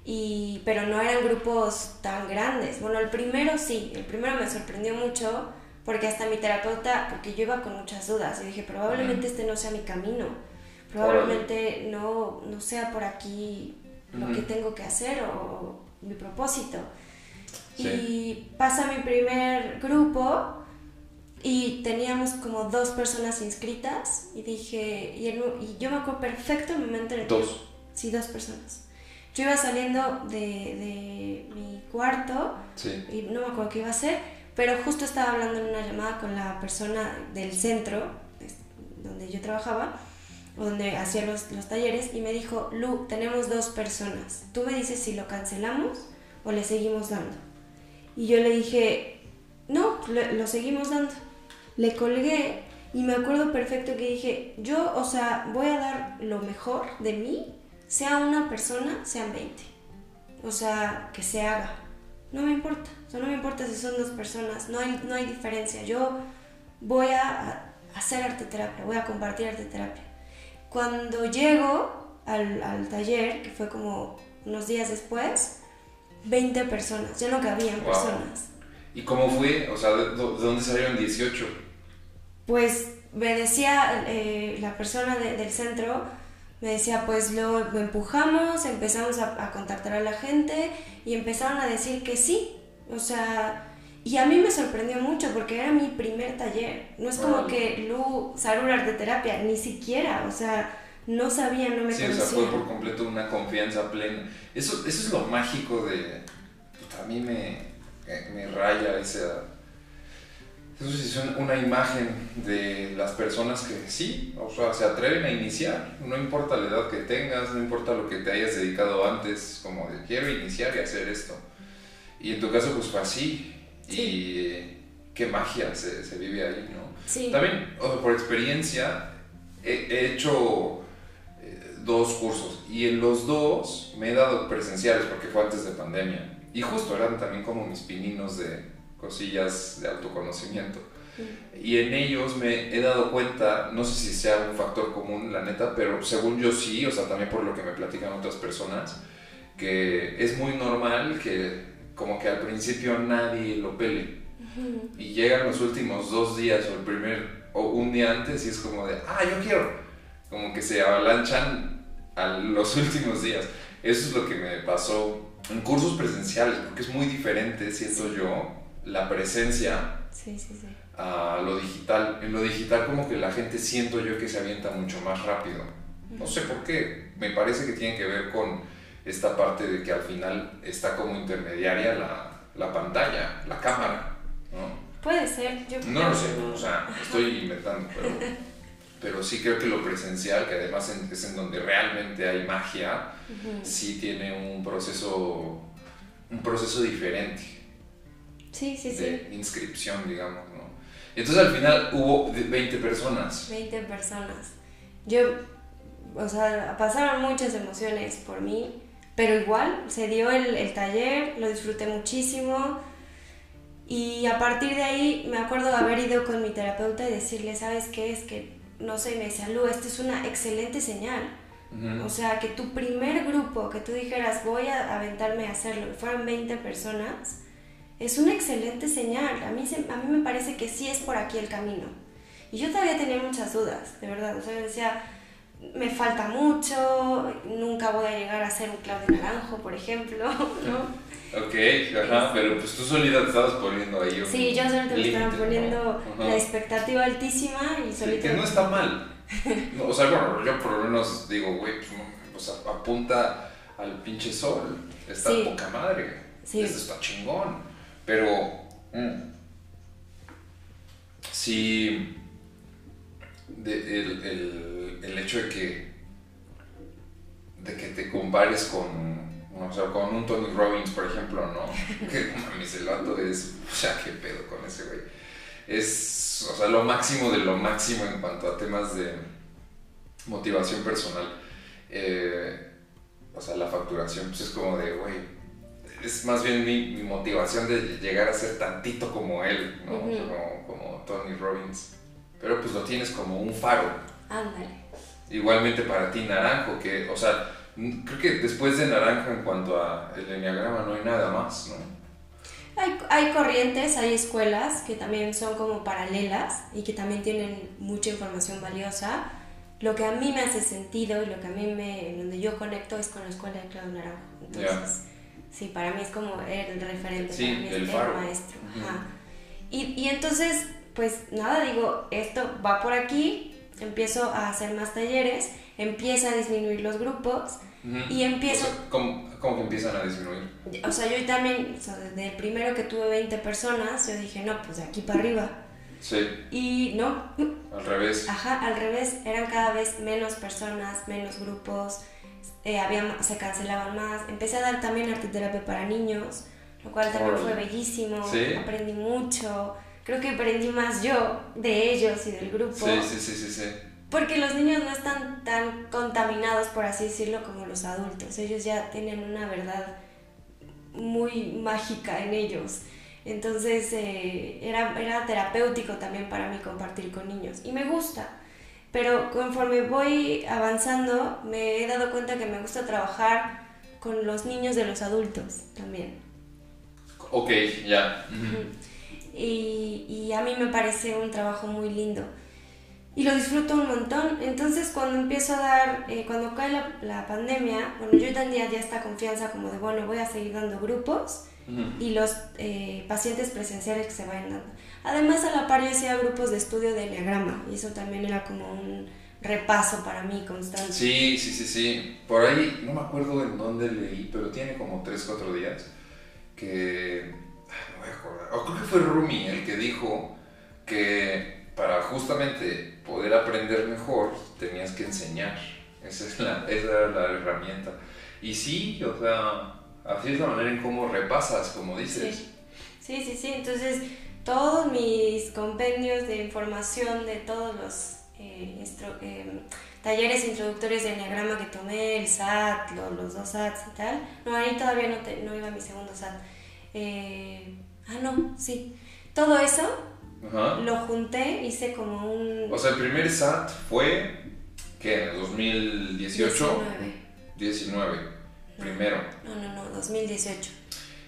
y, pero no eran grupos tan grandes. Bueno, el primero sí, el primero me sorprendió mucho porque hasta mi terapeuta, porque yo iba con muchas dudas y dije, probablemente este no sea mi camino, probablemente no, no sea por aquí lo que tengo que hacer o mi propósito. Sí. Y pasa mi primer grupo y teníamos como dos personas inscritas y dije, y, el- y yo me acuerdo perfecto el momento en el que... Dos. Sí, dos personas. Yo iba saliendo de, de mi cuarto Sí. y no me acuerdo qué iba a hacer, pero justo estaba hablando en una llamada con la persona del centro donde yo trabajaba, donde hacía los, los talleres, y me dijo, Lu, tenemos dos personas, tú me dices si lo cancelamos o le seguimos dando. Y yo le dije, no, le- lo seguimos dando. Le colgué y me acuerdo perfecto que dije, yo, o sea, voy a dar lo mejor de mí, sea una persona, sean 20. O sea, que se haga. No me importa, o sea, no me importa si son dos personas, no hay, no hay diferencia. Yo voy a hacer arte terapia, voy a compartir arte terapia. Cuando llego al, al taller, que fue como unos días después, 20 personas, ya no cabían Wow. personas. ¿Y cómo fue? O sea, ¿de, de dónde salieron 18? Pues me decía eh, la persona de- del centro, me decía, pues lo, lo empujamos, empezamos a, a contactar a la gente y empezaron a decir que sí. O sea, y a mí me sorprendió mucho porque era mi primer taller. No es como que Lu Sarur Arte Terapia, ni siquiera, o sea, no sabía, no me Sí, o sea, conocía. fue por completo una confianza plena. Eso, eso es lo mágico de... puta, a mí me, me- me raya esa... Eso es un- una imagen de las personas que sí, o sea, se atreven a iniciar. No importa la edad que tengas, no importa lo que te hayas dedicado antes, como de quiero iniciar y hacer esto. Y en tu caso pues fue así. Y, qué magia se, se vive ahí, ¿no? Sí. También, o sea, por experiencia, he, he hecho eh, dos cursos y en los dos me he dado presenciales porque fue antes de pandemia. Y justo eran también como mis pininos de cosillas de autoconocimiento. Y en ellos me he dado cuenta, no sé si sea un factor común, la neta, pero según yo sí, o sea, también por lo que me platican otras personas, que es muy normal que como que al principio nadie lo pele. Y llegan los últimos dos días o el primer, o un día antes y es como de, ah, yo quiero. Como que se avalanchan a los [laughs] últimos días. Eso es lo que me pasó en cursos presenciales, porque es muy diferente, siento yo, la presencia sí, sí. a lo digital. En lo digital como que la gente siento yo que se avienta mucho más rápido. No sé por qué. Me parece que tiene que ver con esta parte de que al final está como intermediaria la, la pantalla, la cámara. ¿no? Puede ser, yo No lo sé, o sea, estoy inventando, pero, pero sí creo que lo presencial, que además es en donde realmente hay magia, sí tiene un proceso, un proceso diferente Sí, sí, sí. de inscripción, digamos, ¿no? Entonces al final hubo de 20 personas. 20 personas. Yo, o sea, pasaron muchas emociones por mí, pero igual se dio el, el taller, lo disfruté muchísimo. Y a partir de ahí me acuerdo de haber ido con mi terapeuta y decirle, ¿sabes qué? Es que, no sé, me Lu, esta es una excelente señal. O sea, que tu primer grupo, que tú dijeras, voy a aventarme a hacerlo, y fueron 20 personas, es una excelente señal. A mí, se- a mí me parece que sí es por aquí el camino. Y yo todavía tenía muchas dudas, de verdad. O sea, yo decía, me falta mucho, nunca voy a llegar a ser un Claudio Naranjo, por ejemplo, ¿no? [laughs] Ok, ajá, pero pues tú solita te estabas poniendo ahí un Sí, yo solita me estaba poniendo la expectativa altísima y Sí, solita... que no está mal. [laughs] No, o sea, bueno, yo por lo menos digo, güey, pues, apunta al pinche sol. Está Sí. poca madre. Sí. Esto está chingón. Pero, mm, sí, de- el, el- el hecho de que, de que te compares con, o sea, con un Tony Robbins, por ejemplo, ¿no? [laughs] Que mames, el vato es, o sea, qué pedo con ese güey. Es, o sea, lo máximo de lo máximo en cuanto a temas de motivación personal. Eh, o sea, la facturación, pues es como de, güey, es más bien mi, mi motivación de llegar a ser tantito como él, ¿no? O sea, Ujú. como, como Tony Robbins. Pero pues lo tienes como un faro. Ándale. Igualmente para ti, Naranjo, que, o sea, creo que después de Naranjo en cuanto a el enneagrama no hay nada más, ¿no? Hay, hay corrientes, hay escuelas que también son como paralelas y que también tienen mucha información valiosa. Lo que a mí me hace sentido y lo que a mí me, donde yo conecto es con la escuela de Claudio Naranjo. Entonces, sí, para mí es como el referente, Sí, para mí el faro. maestro. Ajá. Y, y entonces, pues nada, digo, esto va por aquí, empiezo a hacer más talleres, empieza a disminuir los grupos Ujú. y empiezo O sea, ¿cómo, cómo que empiezan a disminuir? o sea, yo también, o sea, desde el primero que tuve 20 personas, yo dije, no, pues de aquí para arriba. Sí, Y no, al revés. ajá, al revés, eran cada vez menos personas, menos grupos, eh, había, se cancelaban más. Empecé a dar también arteterapia para niños, lo cual también fue bellísimo, Sí. aprendí mucho. Creo que aprendí más yo de ellos y del grupo. Sí, sí, sí, sí, sí. Porque los niños no están tan contaminados, por así decirlo, como los adultos. Ellos ya tienen una verdad muy mágica en ellos. Entonces eh, era, era terapéutico también para mí compartir con niños. Y me gusta. Pero conforme voy avanzando, me he dado cuenta que me gusta trabajar con los niños de los adultos también. Ok, ya. Ujú. Y, y a mí me parece un trabajo muy lindo y lo disfruto un montón. Entonces cuando empiezo a dar, eh, cuando cae la, la pandemia, bueno, yo tenía ya esta confianza como de, bueno, voy a seguir dando grupos y los eh, pacientes presenciales que se vayan dando. Además a la par yo hacía grupos de estudio de enneagrama y eso también era como un repaso para mí constante. Sí, sí, sí, sí. Por ahí, no me acuerdo en dónde leí, pero tiene como 3, 4 días que... No. O creo que fue Rumi el que dijo que para justamente poder aprender mejor tenías que enseñar. Esa, es la, esa era la herramienta. Y sí, o sea, así es la manera en cómo repasas, como dices. Sí, sí, sí, sí. Entonces todos mis compendios de información de todos los eh, eh, talleres introductorios de Enneagrama que tomé, el SAT, los dos SATs y tal. No, ahí todavía no, te, no iba mi segundo SAT. Eh, ah, no, sí. Todo eso lo junté, hice como un... O sea, el primer SAT fue, ¿qué? ¿En el 2018? 19. 19, primero. No, no, no, 2018.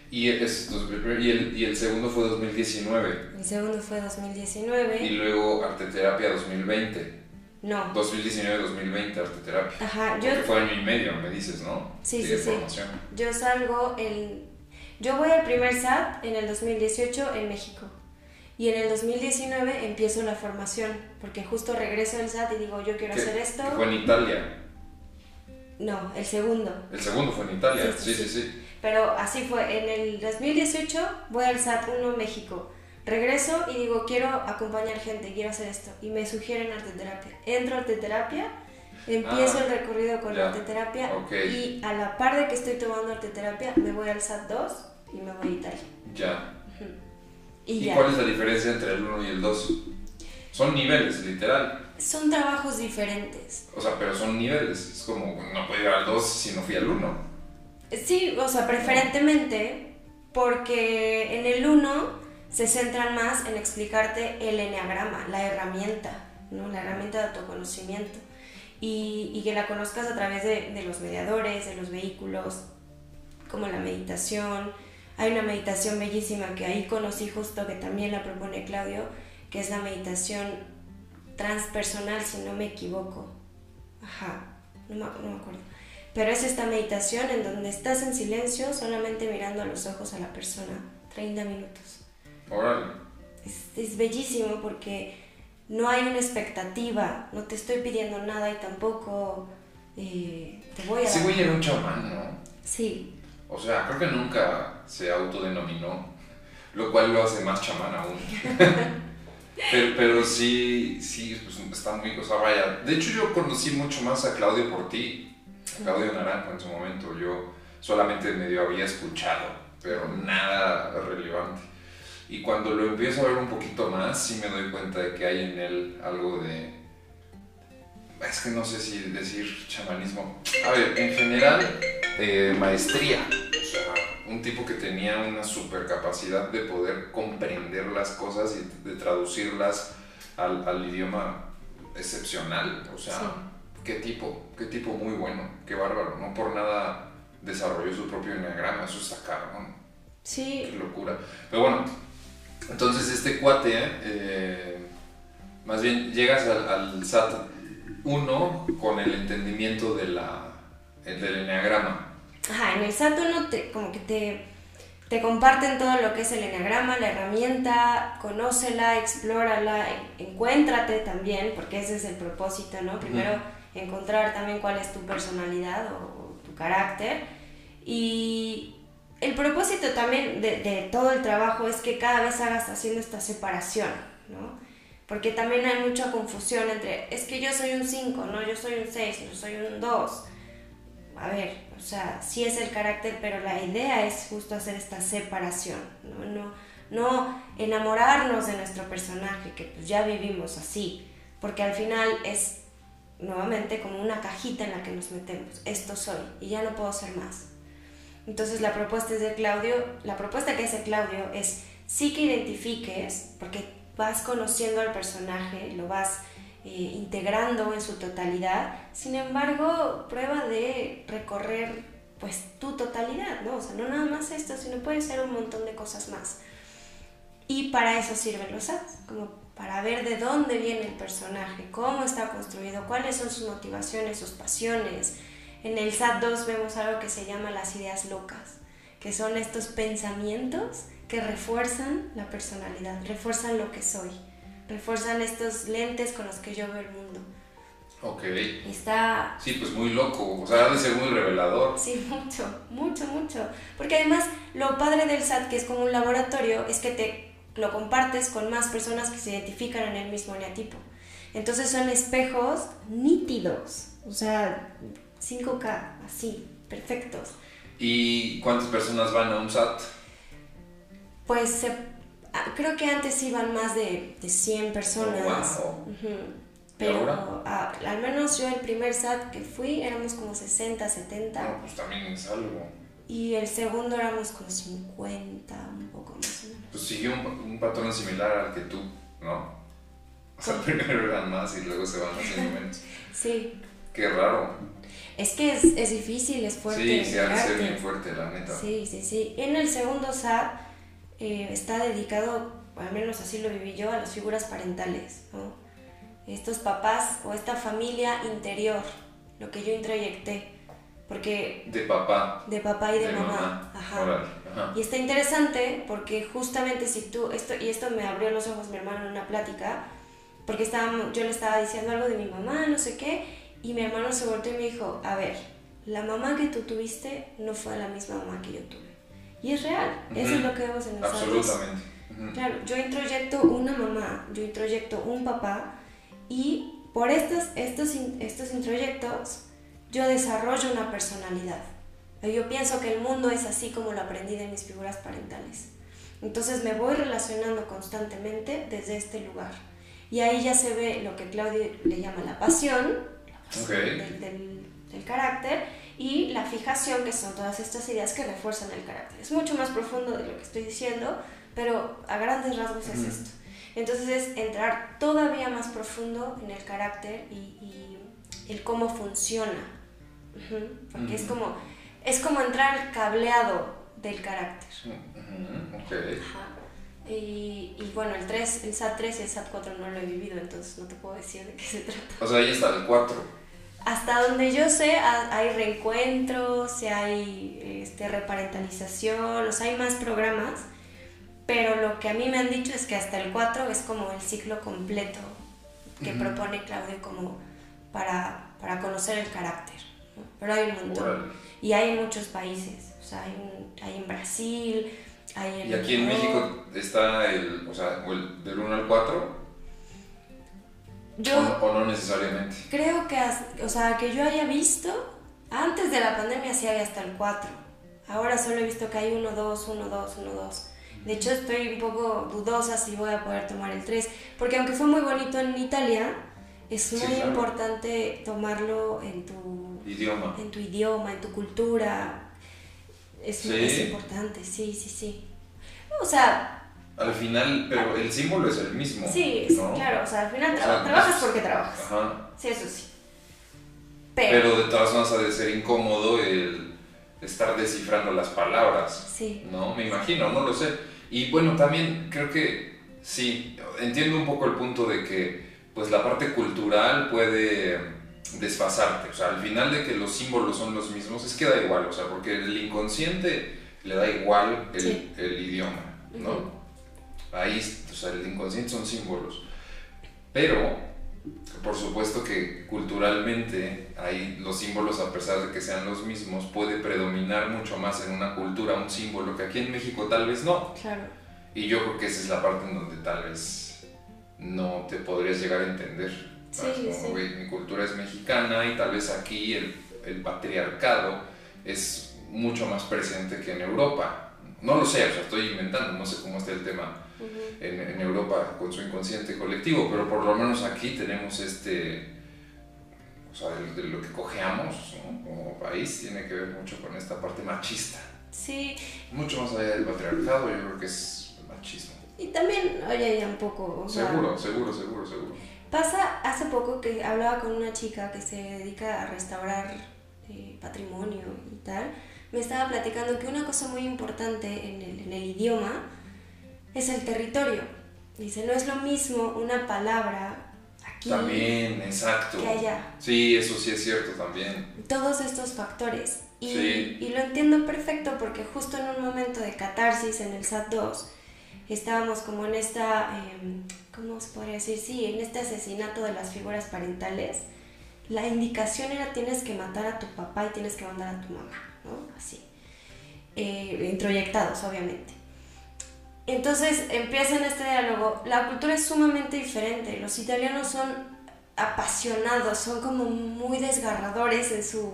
Y, es, y, el, y el segundo fue 2019. El segundo fue 2019. Y luego arteterapia 2020. No. 2019-2020 arteterapia. Ajá, yo... fue año y medio, me dices, ¿no? Sí, sí, sí. Yo salgo el... Yo voy al primer SAT en el 2018 en México. Y en el 2019 empiezo la formación, porque justo regreso del SAT y digo, yo quiero hacer esto. ¿Fue en Italia? No, el segundo. El segundo fue en Italia, sí, sí. sí. Pero así fue, en el 2018 voy al SAT 1 México. Regreso y digo, quiero acompañar gente, quiero hacer esto. Y me sugieren arteterapia. Entro a arteterapia, empiezo ah, el recorrido con la arteterapia y a la par de que estoy tomando arteterapia me voy al SAT 2 y me voy a Italia. Ya. ¿Y, cuál es la diferencia entre el 1 y el 2? Son niveles, literal. Son trabajos diferentes. O sea, pero son niveles. Es como, no puedo ir al 2 si no fui al 1. Sí, o sea, preferentemente porque en el 1 se centran más en explicarte el eneagrama, la herramienta, ¿no? la herramienta de autoconocimiento. Y, y que la conozcas a través de, de, los mediadores, de los vehículos, como la meditación. Hay una meditación bellísima que ahí conocí justo, que también la propone Claudio, que es la meditación transpersonal, si no me equivoco. Ajá, no me, no me acuerdo pero es esta meditación en donde estás en silencio, solamente mirando a los ojos a la persona, 30 minutos. Órale. Es, bellísimo porque no hay una expectativa, no te estoy pidiendo nada y tampoco eh, te voy a... Ese güey era un chamán, ¿no? Sí. O sea, creo que nunca se autodenominó, lo cual lo hace más chamán aún. [laughs] pero, pero, sí, sí, pues está muy, o sea, vaya. De hecho, yo conocí mucho más a Claudio por ti Claudio Naranjo en su momento, yo solamente medio había escuchado, pero nada relevante. Y cuando lo empiezo a ver un poquito más, sí me doy cuenta de que hay en él algo de... Es que no sé si decir chamanismo. A ver, en general, eh, maestría. O sea, un tipo que tenía una super capacidad de poder comprender las cosas y de traducirlas al, al idioma excepcional. O sea, qué tipo, qué tipo muy bueno, qué bárbaro. No por nada desarrolló su propio enneagrama, eso está. Sí. Qué locura. Pero bueno, entonces este cuate, eh, más bien llegas al, SAT 1 con el entendimiento de la, del enneagrama. Ajá, en el SAT 1 te, como que te, te comparten todo lo que es el enneagrama, la herramienta, conócela, explórala, encuéntrate también, porque ese es el propósito, ¿no? Primero encontrar también cuál es tu personalidad o, tu carácter. Y el propósito también de, todo el trabajo es que cada vez hagas haciendo esta separación, ¿no? Porque también hay mucha confusión entre, es que yo soy un 5, no, yo soy un 6, yo soy un 2. A ver, o sea, sí es el carácter, pero la idea es justo hacer esta separación, ¿no? No, no enamorarnos de nuestro personaje, que pues ya vivimos así, porque al final es nuevamente como una cajita en la que nos metemos. Esto soy y ya no puedo ser más. Entonces la propuesta es de Claudio, la propuesta que hace Claudio es sí que identifiques, porque vas conociendo al personaje, lo vas eh, integrando en su totalidad, sin embargo, prueba de recorrer pues tu totalidad, ¿no? O sea, no nada más esto, sino puede ser un montón de cosas más. Y para eso sirven los ads, como para ver de dónde viene el personaje, cómo está construido, cuáles son sus motivaciones, sus pasiones. En el SAT 2 vemos algo que se llama las ideas locas, que son estos pensamientos que refuerzan la personalidad, refuerzan lo que soy, refuerzan estos lentes con los que yo veo el mundo. Ok. Está... Sí, pues muy loco, o sea, de ser muy revelador. Sí, mucho, mucho, mucho. Porque además lo padre del SAT, que es como un laboratorio, es que te lo compartes con más personas que se identifican en el mismo eneatipo. Entonces son espejos nítidos, o sea, 5K, así, perfectos. ¿Y cuántas personas van a un SAT? Pues Ah, creo que antes iban más de, de 100 personas. Oh, wow. Ujú. ¿Y Pero ahora? ah, al menos yo el primer SAT que fui éramos como 60, 70. No, pues también es algo. Y el segundo éramos como 50, un poco más o menos. Pues siguió un, un patrón similar al que tú, ¿no? O sea, primero eran más y luego se van haciendo [laughs] menos. Sí. Qué raro. Es que es, es difícil, es fuerte. sí, sí, ha de ser enfocarte. bien fuerte, la neta. Sí, sí, sí. En el segundo SAT eh, está dedicado, al menos así lo viví yo, a las figuras parentales, ¿no? Estos papás o esta familia interior, lo que yo introyecté, porque De papá. de papá y de, mamá. Ajá. Y está interesante porque justamente si tú, esto, y esto me abrió los ojos mi hermano en una plática, porque estábamos, yo le estaba diciendo algo de mi mamá, no sé qué, y mi hermano se volteó y me dijo, a ver, la mamá que tú tuviste no fue la misma mamá que yo tuve. Y es real, eso es lo que vemos en los adultos. Absolutamente. Ujú. Claro, yo introyecto una mamá, yo introyecto un papá y por estos, estos, estos introyectos yo desarrollo una personalidad. Yo pienso que el mundo es así como lo aprendí de mis figuras parentales. Entonces me voy relacionando constantemente desde este lugar. Y ahí ya se ve lo que Claudio le llama la pasión, del, del- del carácter, y la fijación, que son todas estas ideas que refuerzan el carácter. Es mucho más profundo de lo que estoy diciendo, pero a grandes rasgos es esto. Entonces es entrar todavía más profundo en el carácter y, y el cómo funciona. Porque es, como, es como entrar al cableado del carácter. Ajá. Y, y bueno, el 3, el SAT 3 y el SAT 4 no lo he vivido, entonces no te puedo decir de qué se trata. O sea, ahí está el 4. Hasta donde yo sé, ha- hay reencuentros, hay este, reparentalización, o sea, hay más programas, pero lo que a mí me han dicho es que hasta el 4 es como el ciclo completo que Ujú. propone Claudio como para, para conocer el carácter. ¿no? Pero hay un montón. Órale. Y hay en muchos países, o sea, hay, en- hay en Brasil, hay en Y aquí en. México está el, o sea, el del 1 al 4, Yo o, no, o no necesariamente. creo que, o sea, que yo haya visto, antes de la pandemia sí había hasta el 4. Ahora solo he visto que hay 1, 2, 1, 2, 1, 2. De hecho, estoy un poco dudosa si voy a poder tomar el 3, porque aunque fue muy bonito en Italia, es Sí, muy claro. importante tomarlo en tu, Idioma. en tu idioma, en tu cultura. Es, Sí. es importante, sí, sí, sí. O sea, Al final, pero el símbolo es el mismo. sí, ¿no? claro, o sea, al final O tra- sea, trabajas es- porque trabajas. Ajá. Sí, eso sí. Pero de todas formas ha de ser incómodo el estar descifrando las palabras. Sí. No, me imagino, no lo sé. Y bueno, también creo que sí, entiendo un poco el punto de que pues la parte cultural puede desfasarte. O sea, al final de que los símbolos son los mismos, es que da igual, o sea, porque el inconsciente le da igual el, Sí. el idioma, ¿no? Ujú. Ahí, o sea, el inconsciente son símbolos. Pero, por supuesto que culturalmente, ahí los símbolos, a pesar de que sean los mismos, puede predominar mucho más en una cultura un símbolo que aquí en México tal vez no. Claro. Y yo creo que esa es la parte en donde tal vez no te podrías llegar a entender. Sí, Como, sí. mi cultura es mexicana y tal vez aquí el, el patriarcado es mucho más presente que en Europa. No lo sé, o sea, estoy inventando, no sé cómo está el tema Ujú. en, en Europa con su inconsciente colectivo, pero por lo menos aquí tenemos este, o sea, de, de lo que cojeamos ¿no? como país tiene que ver mucho con esta parte machista. Sí, Mucho más allá del patriarcado, yo creo que es machismo. y también, oye, ya un poco, o sea, Seguro, seguro, seguro, seguro. pasa hace poco que hablaba con una chica que se dedica a restaurar eh, patrimonio y tal, me estaba platicando que una cosa muy importante en el, en el idioma es el territorio. Dice, no es lo mismo una palabra aquí También, exacto. que allá. Sí, eso sí es cierto también. todos estos factores. Y, Sí. y lo entiendo perfecto porque justo en un momento de catarsis en el SAT 2 estábamos como en esta, em, ¿cómo se podría decir? Sí, en este asesinato de las figuras parentales. La indicación era tienes que matar a tu papá y tienes que mandar a tu mamá, Así. Eh, introyectados, obviamente. Entonces empieza en este diálogo. La cultura es sumamente diferente. Los italianos son apasionados, son como muy desgarradores en su,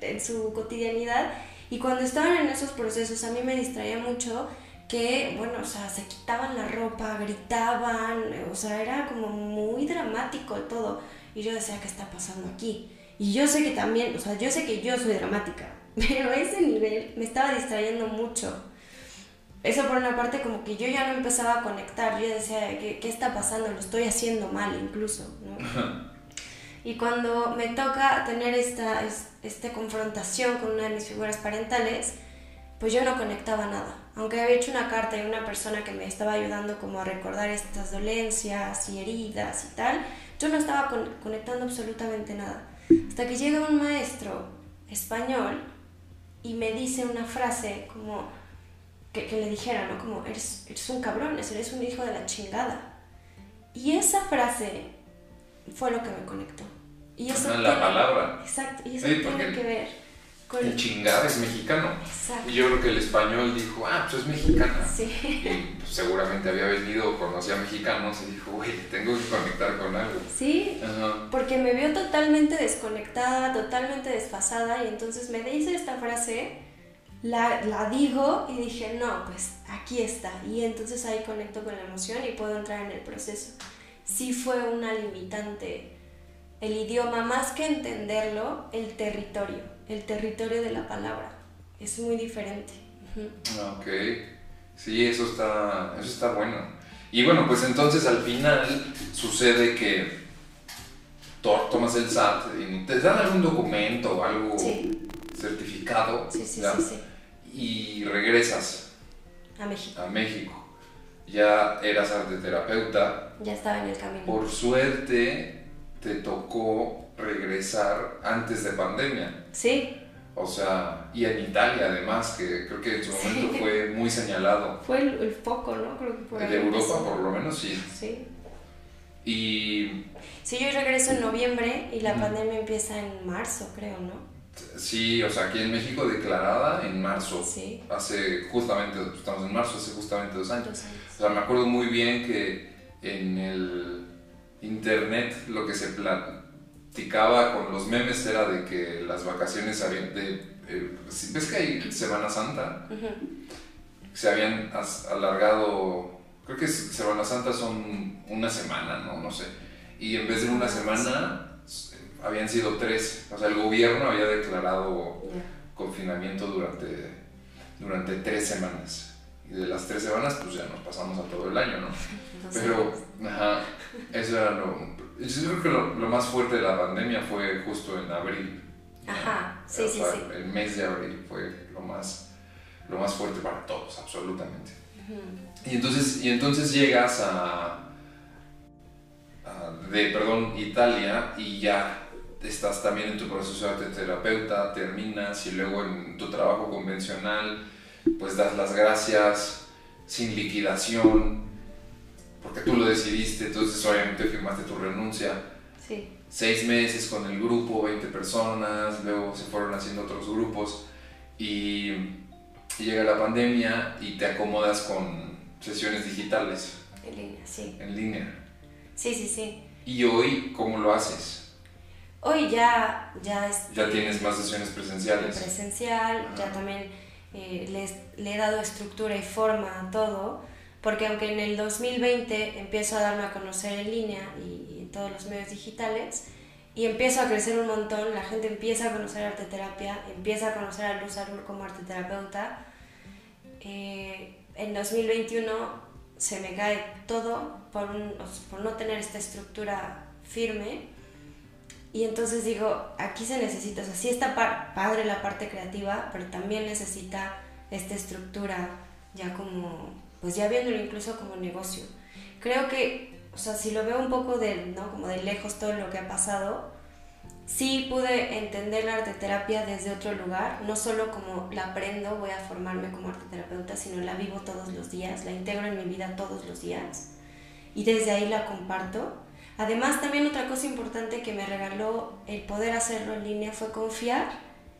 en su cotidianidad. Y cuando estaban en esos procesos, a mí me distraía mucho que, bueno, o sea, se quitaban la ropa, gritaban, o sea, era como muy dramático todo. Y yo decía, ¿qué está pasando aquí? Y yo sé que también, o sea, yo sé que yo soy dramática, pero ese nivel me estaba distrayendo mucho. Eso por una parte como que yo ya no empezaba a conectar, yo decía, ¿qué, qué está pasando? Lo estoy haciendo mal incluso, ¿no? Y cuando me toca tener esta, esta confrontación con una de mis figuras parentales, pues yo no conectaba nada. Aunque había hecho una carta y una persona que me estaba ayudando como a recordar estas dolencias y heridas y tal, yo no estaba conectando absolutamente nada. Hasta que llega un maestro español y me dice una frase como que, que le dijera, ¿no? Como, eres, eres un cabrón, eres un hijo de la chingada. Y esa frase fue lo que me conectó. Y eso la palabra. Exacto, y eso tiene que ver con... El chingada es mexicano. Exacto. Y yo creo que el español dijo, ah, pues es mexicana. Sí. Y pues, seguramente había venido, conocía mexicanos y dijo, güey, tengo que conectar con algo. Sí, porque me vio totalmente desconectada, totalmente desfasada y entonces me dice esta frase, la, la digo y dije, no, pues aquí está. Y entonces ahí conecto con la emoción y puedo entrar en el proceso. Sí fue una limitante el idioma, más que entenderlo, el territorio, el territorio de la palabra. Es muy diferente. Ok, sí, eso está, eso está bueno. Y bueno, pues entonces al final sucede que tomas el SAT y te dan algún documento o algo certificado sí, sí, y regresas a México. A México. Ya eras terapeuta. Ya estaba en el camino. Por suerte te tocó regresar antes de pandemia. Sí. O sea, y en Italia además, que creo que en su momento fue muy señalado. Fue el, foco, ¿no? Creo que por De Europa por lo menos sí. Sí. Y... Sí, yo regreso en noviembre y la pandemia empieza en marzo, creo, ¿no? Sí, o sea, aquí en México declarada en marzo. Sí. Hace justamente, estamos en marzo, hace justamente dos años. Dos años. O sea, me acuerdo muy bien que en el internet lo que se platicaba con los memes era de que las vacaciones habían de eh, ves que hay Semana Santa se habían alargado creo que Semana Santa son una semana no no sé. Y en vez de una semana habían sido tres. O sea el gobierno había declarado confinamiento durante durante tres semanas. Y de las tres semanas pues ya nos pasamos a todo el año no [laughs] pero ajá eso era lo... Yo creo que lo, lo, más fuerte de la pandemia fue justo en abril. Ajá, sí, sí, sí. El mes de abril fue lo más, lo más fuerte para todos, absolutamente. y, entonces, y entonces llegas a, de, perdón, Italia y ya estás también en tu proceso de terapeuta, terminas y luego en tu trabajo convencional, pues das las gracias sin liquidación, porque tú lo decidiste, entonces obviamente firmaste tu renuncia. Sí. Seis meses con el grupo, 20 personas, luego se fueron haciendo otros grupos y, llega la pandemia y te acomodas con sesiones digitales. En línea, sí. En línea. Sí, sí, sí. ¿Y hoy cómo lo haces? Hoy ya... Ya, ya tienes más sesiones presenciales. Presencial, ya también eh, le he dado estructura y forma a todo porque aunque en el 2020 empiezo a darme a conocer en línea y, en todos los medios digitales, y empiezo a crecer un montón, la gente empieza a conocer arte terapia, empieza a conocer a Luz Arur como arte terapeuta, eh, en 2021 se me cae todo por, por no tener esta estructura firme. Y entonces digo, aquí se necesita, o sea, sí está padre la parte creativa, pero también necesita esta estructura ya como pues ya viéndolo incluso como negocio. Creo que, o sea, si lo veo un poco de, ¿no? Como de lejos todo lo que ha pasado, sí pude entender la arte terapia desde otro lugar, no solo como la aprendo, voy a formarme como arte terapeuta, sino la vivo todos los días, la integro en mi vida todos los días y desde ahí la comparto. Además, también otra cosa importante que me regaló el poder hacerlo en línea fue confiar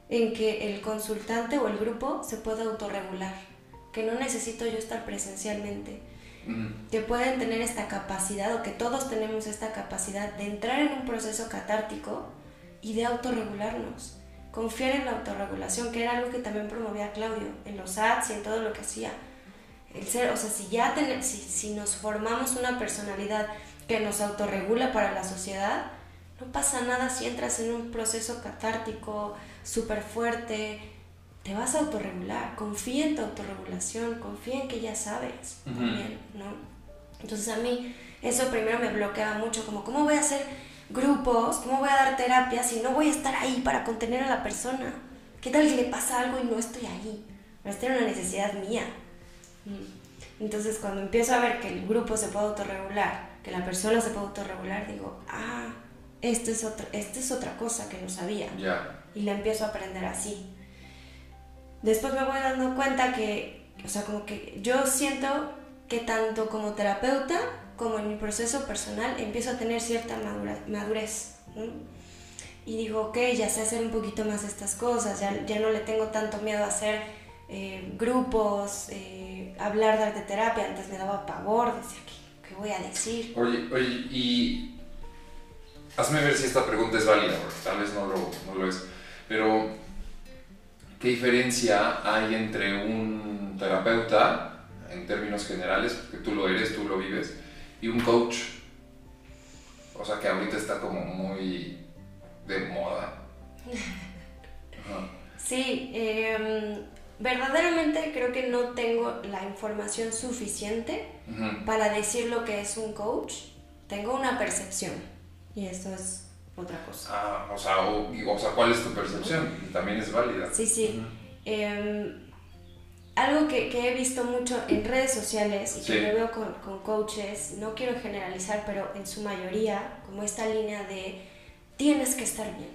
en que el consultante o el grupo se puede autorregular que no necesito yo estar presencialmente, que pueden tener esta capacidad o que todos tenemos esta capacidad de entrar en un proceso catártico y de autorregularnos. Confiar en la autorregulación, que era algo que también promovía Claudio en los ads y en todo lo que hacía. El ser, o sea, si ya ten, si, si nos formamos una personalidad que nos autorregula para la sociedad, no pasa nada si entras en un proceso catártico súper fuerte, te vas a autorregular, confía en tu autorregulación, confía en que ya sabes también, ¿no? Entonces a mí eso primero me bloqueaba mucho, como cómo voy a hacer grupos, cómo voy a dar terapia si no voy a estar ahí para contener a la persona. ¿Qué tal que le pasa algo y no estoy ahí? Esta era una necesidad mía. Mm. Entonces cuando empiezo a ver que el grupo se puede autorregular, que la persona se puede autorregular, digo, ah, esto es, otra, esto es otra cosa que no sabía. Y la empiezo a aprender así. Después me voy dando cuenta que, o sea, como que yo siento que tanto como terapeuta como en mi proceso personal empiezo a tener cierta madurez. Y digo, ok, ya sé hacer un poquito más estas cosas, ya, ya no le tengo tanto miedo a hacer eh, grupos, eh, hablar, de terapia, antes me daba pavor, decía, ¿qué, ¿qué, voy a decir? Oye, oye, y hazme ver si esta pregunta es válida, porque tal vez no lo, no lo es, pero ¿qué diferencia hay entre un terapeuta, en términos generales, porque tú lo eres, tú lo vives, y un coach? O sea, que ahorita está como muy de moda. Sí, eh, verdaderamente creo que no tengo la información suficiente para decir lo que es un coach. Tengo una percepción y eso es otra cosa. Ah, o sea, o, sea ¿cuál es tu percepción? También es válida. Sí, sí. Em, algo que, que, he visto mucho en redes sociales y que lo veo con, con coaches, no quiero generalizar, pero en su mayoría, como esta línea de tienes que estar bien,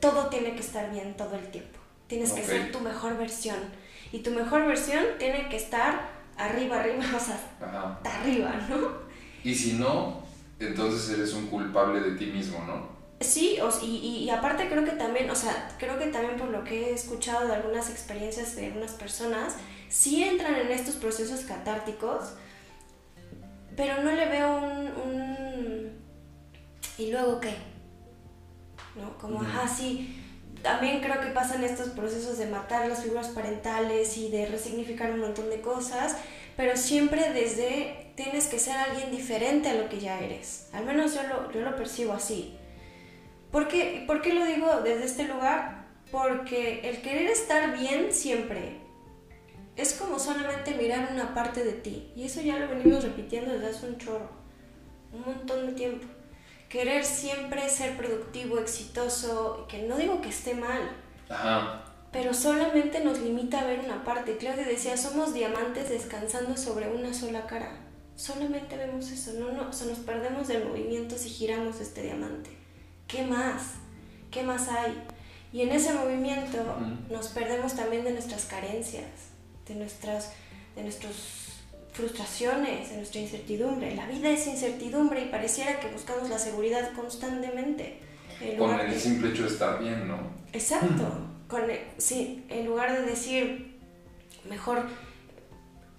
todo tiene que estar bien todo el tiempo, tienes que ser tu mejor versión y tu mejor versión tiene que estar arriba, arriba, [laughs] o sea, hasta arriba, ¿no? Y si no, entonces eres un culpable de ti mismo, ¿no? Sí, y, y, aparte creo que también, o sea, creo que también por lo que he escuchado de algunas experiencias de algunas personas, sí entran en estos procesos catárticos, pero no le veo un... ¿Y luego qué? ¿No? Como, ajá, sí, también creo que pasan estos procesos de matar las figuras parentales y de resignificar un montón de cosas, pero siempre desde tienes que ser alguien diferente a lo que ya eres. Al menos yo lo, yo lo percibo así. ¿Por qué, ¿Por qué lo digo desde este lugar? Porque el querer estar bien siempre es como solamente mirar una parte de ti. Y eso ya lo venimos repitiendo desde hace un chorro, un montón de tiempo querer siempre ser productivo, exitoso, que no digo que esté mal, pero solamente nos limita a ver una parte. Claudia decía, somos diamantes descansando sobre una sola cara. Solamente vemos eso, no, no, o sea, nos perdemos del movimiento si giramos este diamante. ¿Qué más? ¿Qué más hay? Y en ese movimiento nos perdemos también de nuestras carencias, de, nuestras, de nuestros frustraciones, en nuestra incertidumbre. La vida es incertidumbre y pareciera que buscamos la seguridad constantemente. Con el simple hecho de estar bien, ¿no? Exacto. Con sí, en lugar de decir, mejor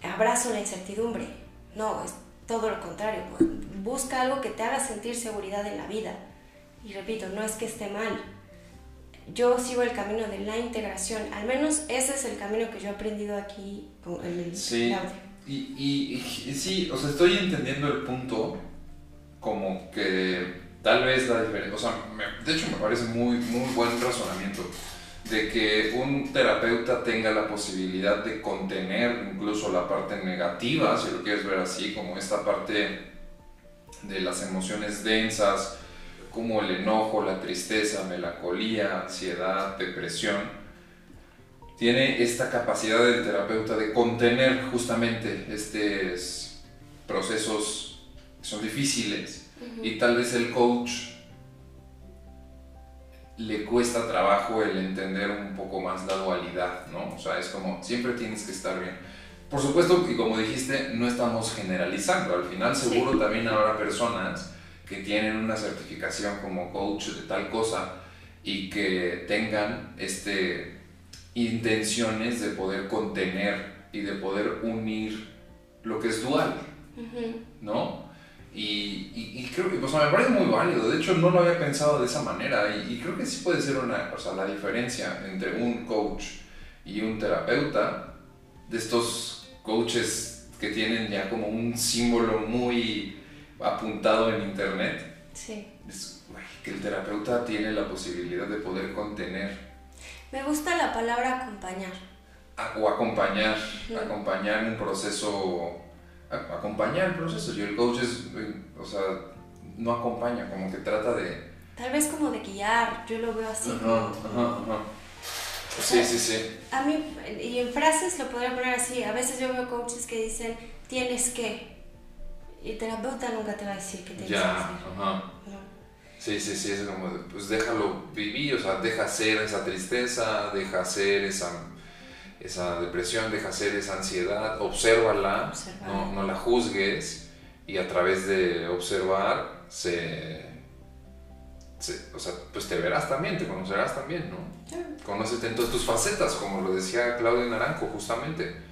abrazo la incertidumbre. No, es todo lo contrario. Busca algo que te haga sentir seguridad en la vida. Y repito, no es que esté mal. Yo sigo el camino de la integración. Al menos ese es el camino que yo he aprendido aquí en el sí. Y, y, sí, o sea, estoy entendiendo el punto como que tal vez la diferencia, o sea, de hecho me parece muy, muy buen razonamiento de que un terapeuta tenga la posibilidad de contener incluso la parte negativa, si lo quieres ver así, como esta parte de las emociones densas, como el enojo, la tristeza, melancolía, ansiedad, depresión, tiene esta capacidad del terapeuta de contener justamente estos procesos que son difíciles. Y tal vez el coach le cuesta trabajo el entender un poco más la dualidad, ¿no? O sea, es como siempre tienes que estar bien. Por supuesto que como dijiste, no estamos generalizando, al final seguro también habrá personas que tienen una certificación como coach de tal cosa y que tengan este intenciones de poder contener y de poder unir lo que es dual, ¿no? Y, y, creo que, o sea, me parece muy válido, de hecho no lo había pensado de esa manera y, creo que sí puede ser una, o sea, la diferencia entre un coach y un terapeuta, de estos coaches que tienen ya como un símbolo muy apuntado en internet. Sí. Es, que el terapeuta tiene la posibilidad de poder contener. Me gusta la palabra acompañar. o acompañar, acompañar un proceso, acompañar el proceso. Y el coach es, o sea, no acompaña, como que trata de... Tal vez como de guiar, yo lo veo así. Ajá, ajá, ajá. Sí, sí, sí. A mí, y en frases lo podría poner así, a veces yo veo coaches que dicen, tienes que, y el terapeuta nunca te va a decir que tienes Ya, que hacer. ajá. Sí, sí, sí, es como, pues déjalo vivir, o sea, deja ser esa tristeza, deja ser esa, esa depresión, deja ser esa ansiedad, obsérvala, no, no la juzgues y a través de observar se, se- o sea, pues te verás también, te conocerás también, ¿no? Conócete en todas tus facetas, como lo decía Claudio Naranjo justamente.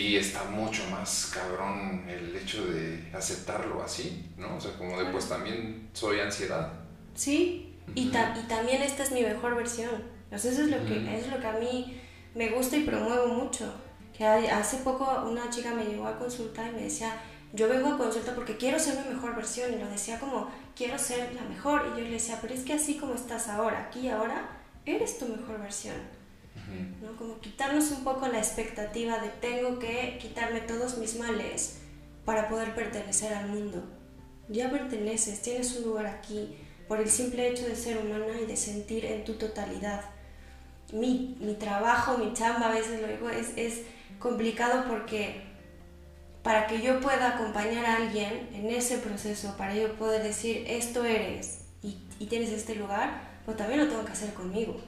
Y está mucho más cabrón el hecho de aceptarlo así, ¿no? O sea, como de pues también soy ansiedad. Sí, y, ta- y también esta es mi mejor versión. O sea, eso es lo que, es lo que a mí me gusta y promuevo mucho. Que hace poco una chica me llegó a consulta y me decía, yo vengo a consulta porque quiero ser mi mejor versión. Y lo decía como, quiero ser la mejor. Y yo le decía, pero es que así como estás ahora, aquí y ahora, eres tu mejor versión. ¿No? Como quitarnos un poco la expectativa de tengo que quitarme todos mis males para poder pertenecer al mundo. Ya perteneces, tienes un lugar aquí por el simple hecho de ser humana y de sentir en tu totalidad. Mi, mi trabajo, mi chamba, a veces lo digo, es, es complicado porque para que yo pueda acompañar a alguien en ese proceso, para yo poder decir esto eres y, y tienes este lugar, pues también lo tengo que hacer conmigo.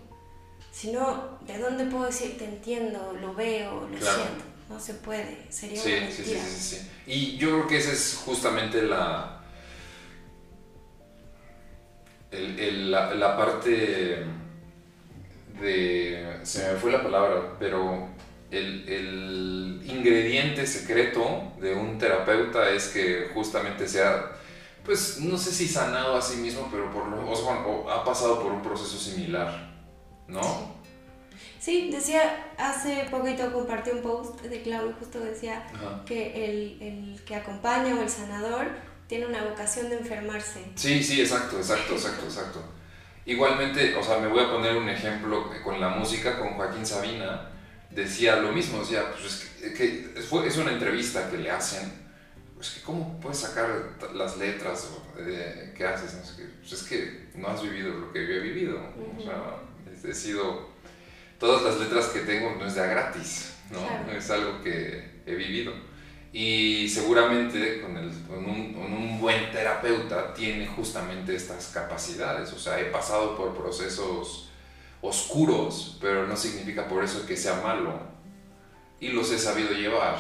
Si no, ¿de dónde puedo decir te entiendo, lo veo, lo Claro. siento? No se puede, sería Sí, una sí, sí, mentira. sí, sí. Y yo creo que esa es justamente la, el- el- la, la parte de, se me fue la palabra, pero el, el ingrediente secreto de un terapeuta es que justamente sea, pues no sé si sanado a sí mismo, pero por lo, o, sea, o ha pasado por un proceso similar, ¿no? Sí, decía, hace poquito compartí un post de Claudio, justo decía Ajá. que el, el que acompaña o el sanador tiene una vocación de enfermarse. Sí, sí, exacto, exacto, exacto, exacto. Igualmente, o sea, me voy a poner un ejemplo con la música, con Joaquín Sabina, decía lo mismo, decía, pues es que, que fue- es una entrevista que le hacen, pues que cómo puedes sacar las letras eh, que haces, no sé qué, pues es que no has vivido lo que yo he vivido, o sea, he sido, todas las letras que tengo no es de a gratis, ¿no? Claro. Es algo que he vivido. Y seguramente con, el- con un, con un buen terapeuta tiene justamente estas capacidades. O sea, he pasado por procesos oscuros, pero no significa por eso que sea malo. Y los he sabido llevar.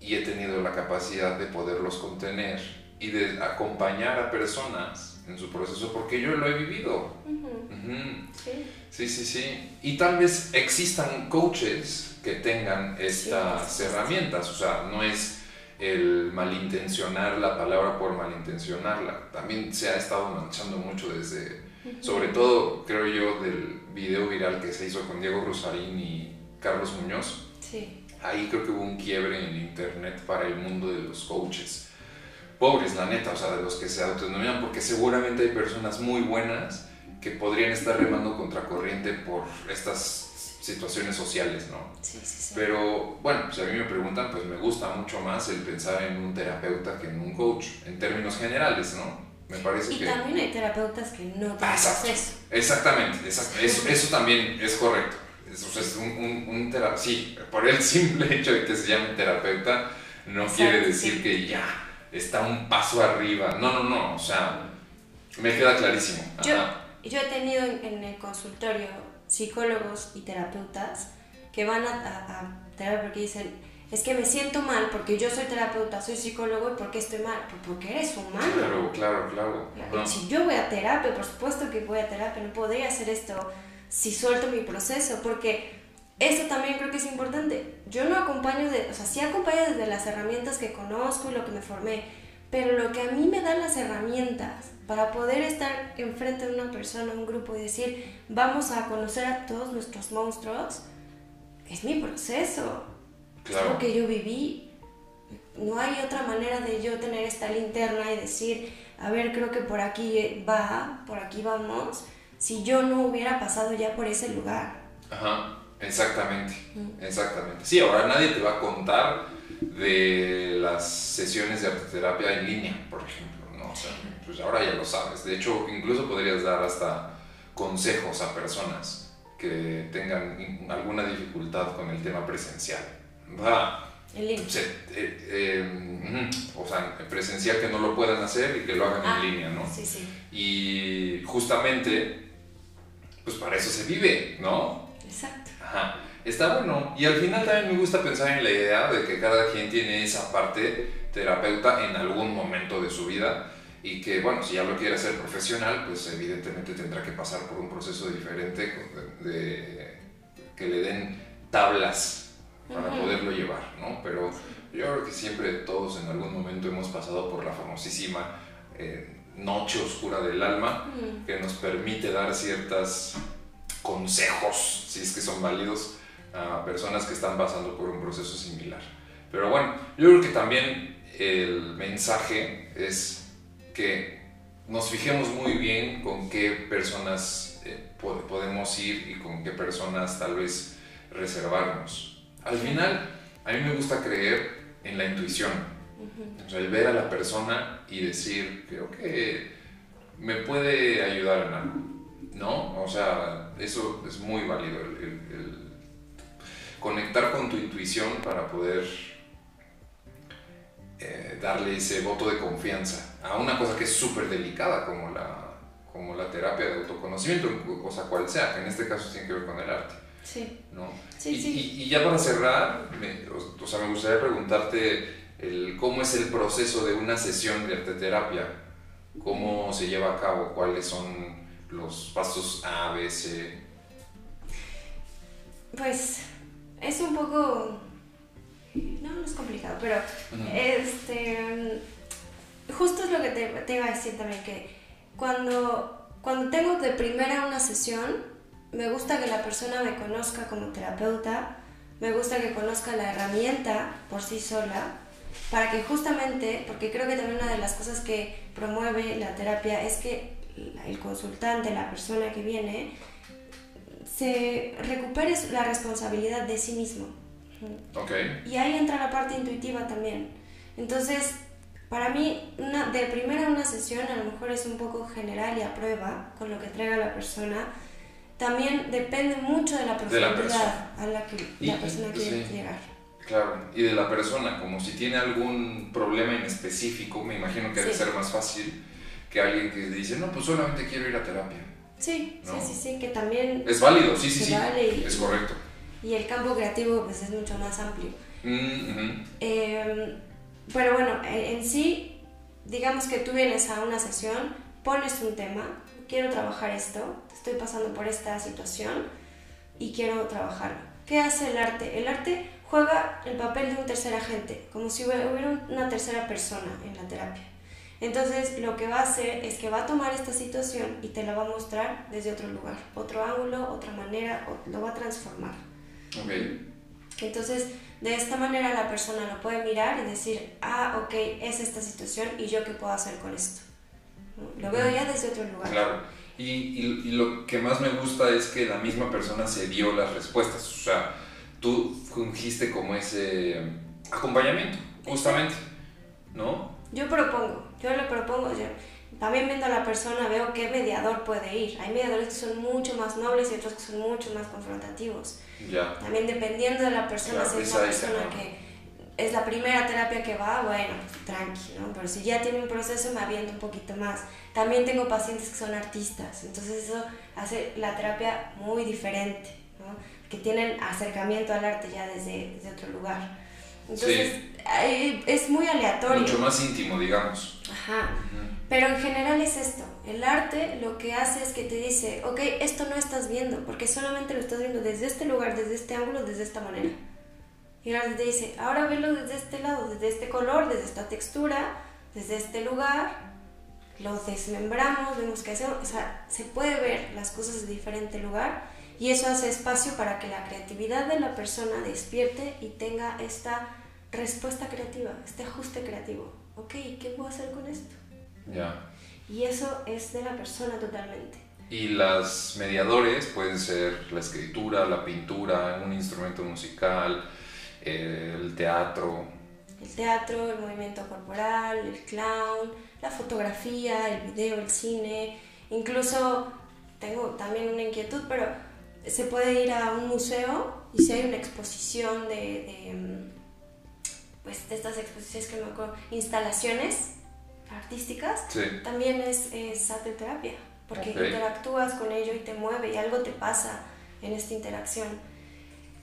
Y he tenido la capacidad de poderlos contener y de acompañar a personas en su proceso porque yo lo he vivido. Ujú, Ujú. Sí. Sí, sí, sí. Y tal vez existan coaches que tengan estas Sí, herramientas. O sea, no es el malintencionar la palabra por malintencionarla. También se ha estado manchando mucho desde, sobre todo, creo yo, del video viral que se hizo con Diego Rosarín y Carlos Muñoz. Sí. Ahí creo que hubo un quiebre en internet para el mundo de los coaches. Pobres, la neta, o sea, de los que se autodenominan, porque seguramente hay personas muy buenas que podrían estar remando contracorriente por estas situaciones sociales, ¿no? Sí, sí, sí. Pero bueno, si a mí me preguntan, pues me gusta mucho más el pensar en un terapeuta que en un coach, en términos generales, ¿no? Me parece y que... también hay terapeutas que no Ah, tienen exacto. acceso. Exactamente, exacto. Eso, eso también es correcto. Es, o sea, es un, un, un tera- sí, por el simple [laughs] hecho de que se llame terapeuta, no Exacto, quiere decir sí. que ya está un paso arriba. No, no, no, o sea, me queda clarísimo. Yo, Ajá. Yo he tenido en, en el consultorio psicólogos y terapeutas que van a, a, a terapia porque dicen, es que me siento mal porque yo soy terapeuta, soy psicólogo y ¿por qué estoy mal? Pues porque eres humano. Claro, claro, claro. Ajá. Si yo voy a terapia, por supuesto que voy a terapia, no podría hacer esto si suelto mi proceso, porque eso también creo que es importante. Yo no acompaño, de, o sea, sí acompaño desde las herramientas que conozco y lo que me formé, pero lo que a mí me dan las herramientas para poder estar enfrente de una persona, un grupo y decir, vamos a conocer a todos nuestros monstruos, es mi proceso. Es Claro. lo que yo viví. no hay otra manera de yo tener esta linterna y decir, a ver, creo que por aquí va, por aquí vamos, si yo no hubiera pasado ya por ese lugar. Ajá, exactamente, exactamente. Sí, ahora nadie te va a contar de las sesiones de arteterapia en línea, por ejemplo, ¿no? O sea, pues ahora ya lo sabes. De hecho, incluso podrías dar hasta consejos a personas que tengan alguna dificultad con el tema presencial. ¿verdad? En línea. Eh, eh, o sea, presencial que no lo puedan hacer y que lo hagan en ah, línea, ¿no? Sí, sí. Y justamente, pues para eso se vive, ¿no? Exacto. Ajá. Está bueno. Y al final también me gusta pensar en la idea de que cada quien tiene esa parte terapeuta en algún momento de su vida y que, bueno, si ya lo quiere hacer profesional, pues evidentemente tendrá que pasar por un proceso diferente de, que le den tablas para poderlo llevar, ¿no? Pero yo creo que siempre todos en algún momento hemos pasado por la famosísima eh, noche oscura del alma, que nos permite dar ciertos consejos, si es que son válidos, a personas que están pasando por un proceso similar. Pero bueno, yo creo que también el mensaje es que nos fijemos muy bien con qué personas eh, podemos ir y con qué personas tal vez reservarnos. Al final, a mí me gusta creer en la intuición, o sea, el ver a la persona y decir, creo que me puede ayudar en algo, ¿no? O sea, eso es muy válido, el conectar con tu intuición para poder eh, darle ese voto de confianza a una cosa que es súper delicada como la, como la terapia de autoconocimiento, cosa cual sea, que en este caso tiene que ver con el arte. Sí. ¿no? Sí, y, sí. Y, ya para cerrar, me, o, sea, me gustaría preguntarte el, cómo es el proceso de una sesión de arte terapia, cómo se lleva a cabo, cuáles son los pasos A, B, C. Pues es un poco no, no es complicado, pero este, justo es lo que te, te, iba a decir también, que cuando, cuando tengo de primera una sesión, me gusta que la persona me conozca como terapeuta, me gusta que conozca la herramienta por sí sola, para que justamente, porque creo que también una de las cosas que promueve la terapia es que el consultante, la persona que viene, se recupere la responsabilidad de sí mismo. Okay. Y ahí entra la parte intuitiva también. Entonces, para mí, una, de primera una sesión a lo mejor es un poco general y a prueba con lo que traiga la persona. También depende mucho de la profundidad a la que la persona quiere llegar. Claro, y de la persona, como si tiene algún problema en específico, me imagino que debe ser más fácil que alguien que dice, no, pues solamente quiero ir a terapia. Sí, sí, sí, sí, que también... Es válido, sí, sí, sí, es correcto y el campo creativo pues es mucho más amplio. Mm, em, pero bueno, en sí, digamos que tú vienes a una sesión, pones un tema, quiero trabajar esto, estoy pasando por esta situación y quiero trabajarlo. ¿Qué hace el arte? El arte juega el papel de un tercer agente, como si hubiera una tercera persona en la terapia. Entonces lo que va a hacer es que va a tomar esta situación y te la va a mostrar desde otro lugar, otro ángulo, otra manera, lo va a transformar. Okay. Entonces, de esta manera la persona lo puede mirar y decir, ah, ok, es esta situación y yo qué puedo hacer con esto. Lo veo ya desde otro lugar. Claro. Y, y, lo que más me gusta es que la misma persona se dio las respuestas. O sea, tú fungiste como ese acompañamiento, justamente, ¿no? Yo propongo, yo le propongo, yo, también viendo a la persona veo qué mediador puede ir. Hay mediadores que son mucho más nobles y otros que son mucho más confrontativos. También dependiendo de la persona, si es una persona que es la primera terapia que va, bueno, tranqui, ¿no? Pero si ya tiene un proceso me aviento un poquito más. También tengo pacientes que son artistas, entonces eso hace la terapia muy diferente, ¿no? Que tienen acercamiento al arte ya desde, desde otro lugar. Entonces, es muy aleatorio. Mucho más íntimo, digamos. Ajá. Pero en general es esto, el arte lo que hace es que te dice, ok, esto no estás viendo, porque solamente lo estás viendo desde este lugar, desde este ángulo, desde esta manera. Y el arte te dice, ahora velo desde este lado, desde este color, desde esta textura, desde este lugar, lo desmembramos, vemos que hacemos, o sea, se puede ver las cosas de diferente lugar y eso hace espacio para que la creatividad de la persona despierte y tenga esta respuesta creativa, este ajuste creativo. Ok, ¿qué puedo hacer con esto? Ya. Y eso es de la persona totalmente. Y las mediadores pueden ser la escritura, la pintura, un instrumento musical, el teatro. El teatro, el movimiento corporal, el clown, la fotografía, el video, el cine. Incluso tengo también una inquietud, pero se puede ir a un museo y si hay una exposición de, mm, pues de estas exposiciones que me acuerdo, instalaciones artísticas, también es, es arte terapia, porque interactúas con ello y te mueve y algo te pasa en esta interacción.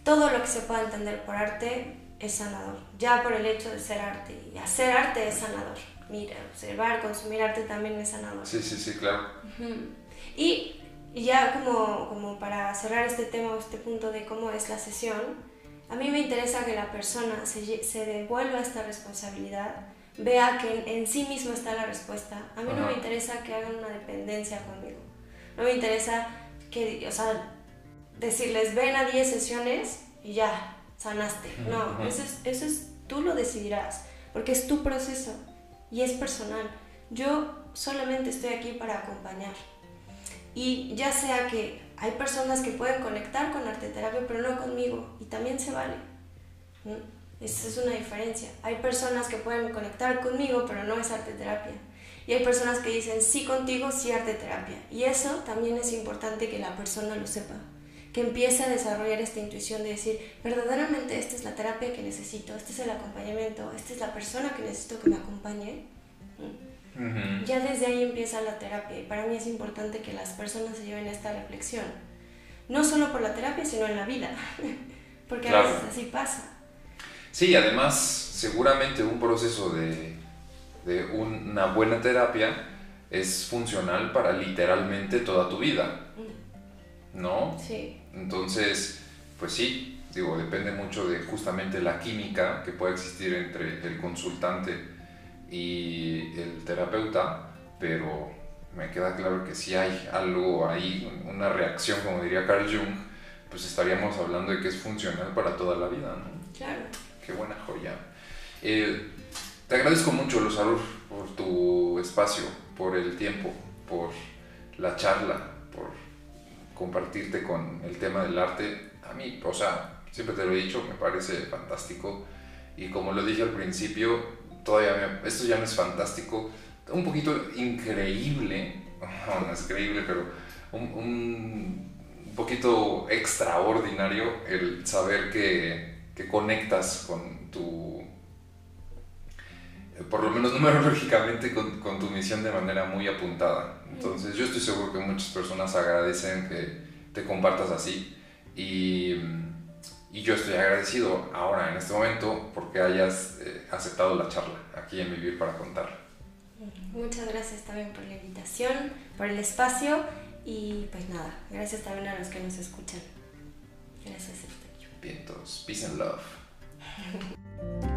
Todo lo que se pueda entender por arte es sanador, ya por el hecho de ser arte. Y hacer arte es sanador. Mira, observar, consumir arte también es sanador. Sí, sí, sí, claro. Y ya como, como para cerrar este tema, este punto de cómo es la sesión, a mí me interesa que la persona se, se devuelva esta responsabilidad vea que en, sí mismo está la respuesta. A mí no me interesa que hagan una dependencia conmigo. No me interesa que, o sea, decirles, ven a 10 sesiones y ya, sanaste. No, eso es, eso es, tú lo decidirás, porque es tu proceso y es personal. Yo solamente estoy aquí para acompañar. Y ya sea que hay personas que pueden conectar con arte terapia, pero no conmigo, y también se vale. Esa es una diferencia. Hay personas que pueden conectar conmigo, pero no es arte terapia. Y hay personas que dicen sí contigo, sí arte terapia. Y eso también es importante que la persona lo sepa. Que empiece a desarrollar esta intuición de decir, verdaderamente esta es la terapia que necesito, este es el acompañamiento, esta es la persona que necesito que me acompañe. Ya desde ahí empieza la terapia. Y para mí es importante que las personas se lleven esta reflexión. No solo por la terapia, sino en la vida. [laughs] Porque a veces así pasa Sí, además, seguramente un proceso de, de una buena terapia es funcional para literalmente toda tu vida. ¿No? Sí. Entonces, pues sí, digo, depende mucho de justamente la química que puede existir entre el consultante y el terapeuta, pero me queda claro que si hay algo ahí, una reacción, como diría Carl Jung, pues estaríamos hablando de que es funcional para toda la vida, ¿no? Claro. Qué buena joya. Eh, te agradezco mucho, Luzarur, por tu espacio, por el tiempo, por la charla, por compartirte con el tema del arte. A mí, o sea, siempre te lo he dicho, me parece fantástico. Y como lo dije al principio, todavía esto ya no es fantástico, un poquito increíble, [laughs] no, es creíble, pero un, un poquito extraordinario el saber que que conectas con tu, por lo menos numerológicamente, con, con, tu misión de manera muy apuntada. Entonces yo estoy seguro que muchas personas agradecen que te compartas así y, y yo estoy agradecido ahora, en este momento, porque hayas eh, aceptado la charla aquí en Vivir para Contar. Muchas gracias también por la invitación, por el espacio y pues nada, gracias también a los que nos escuchan. Gracias. Peace and love. [laughs]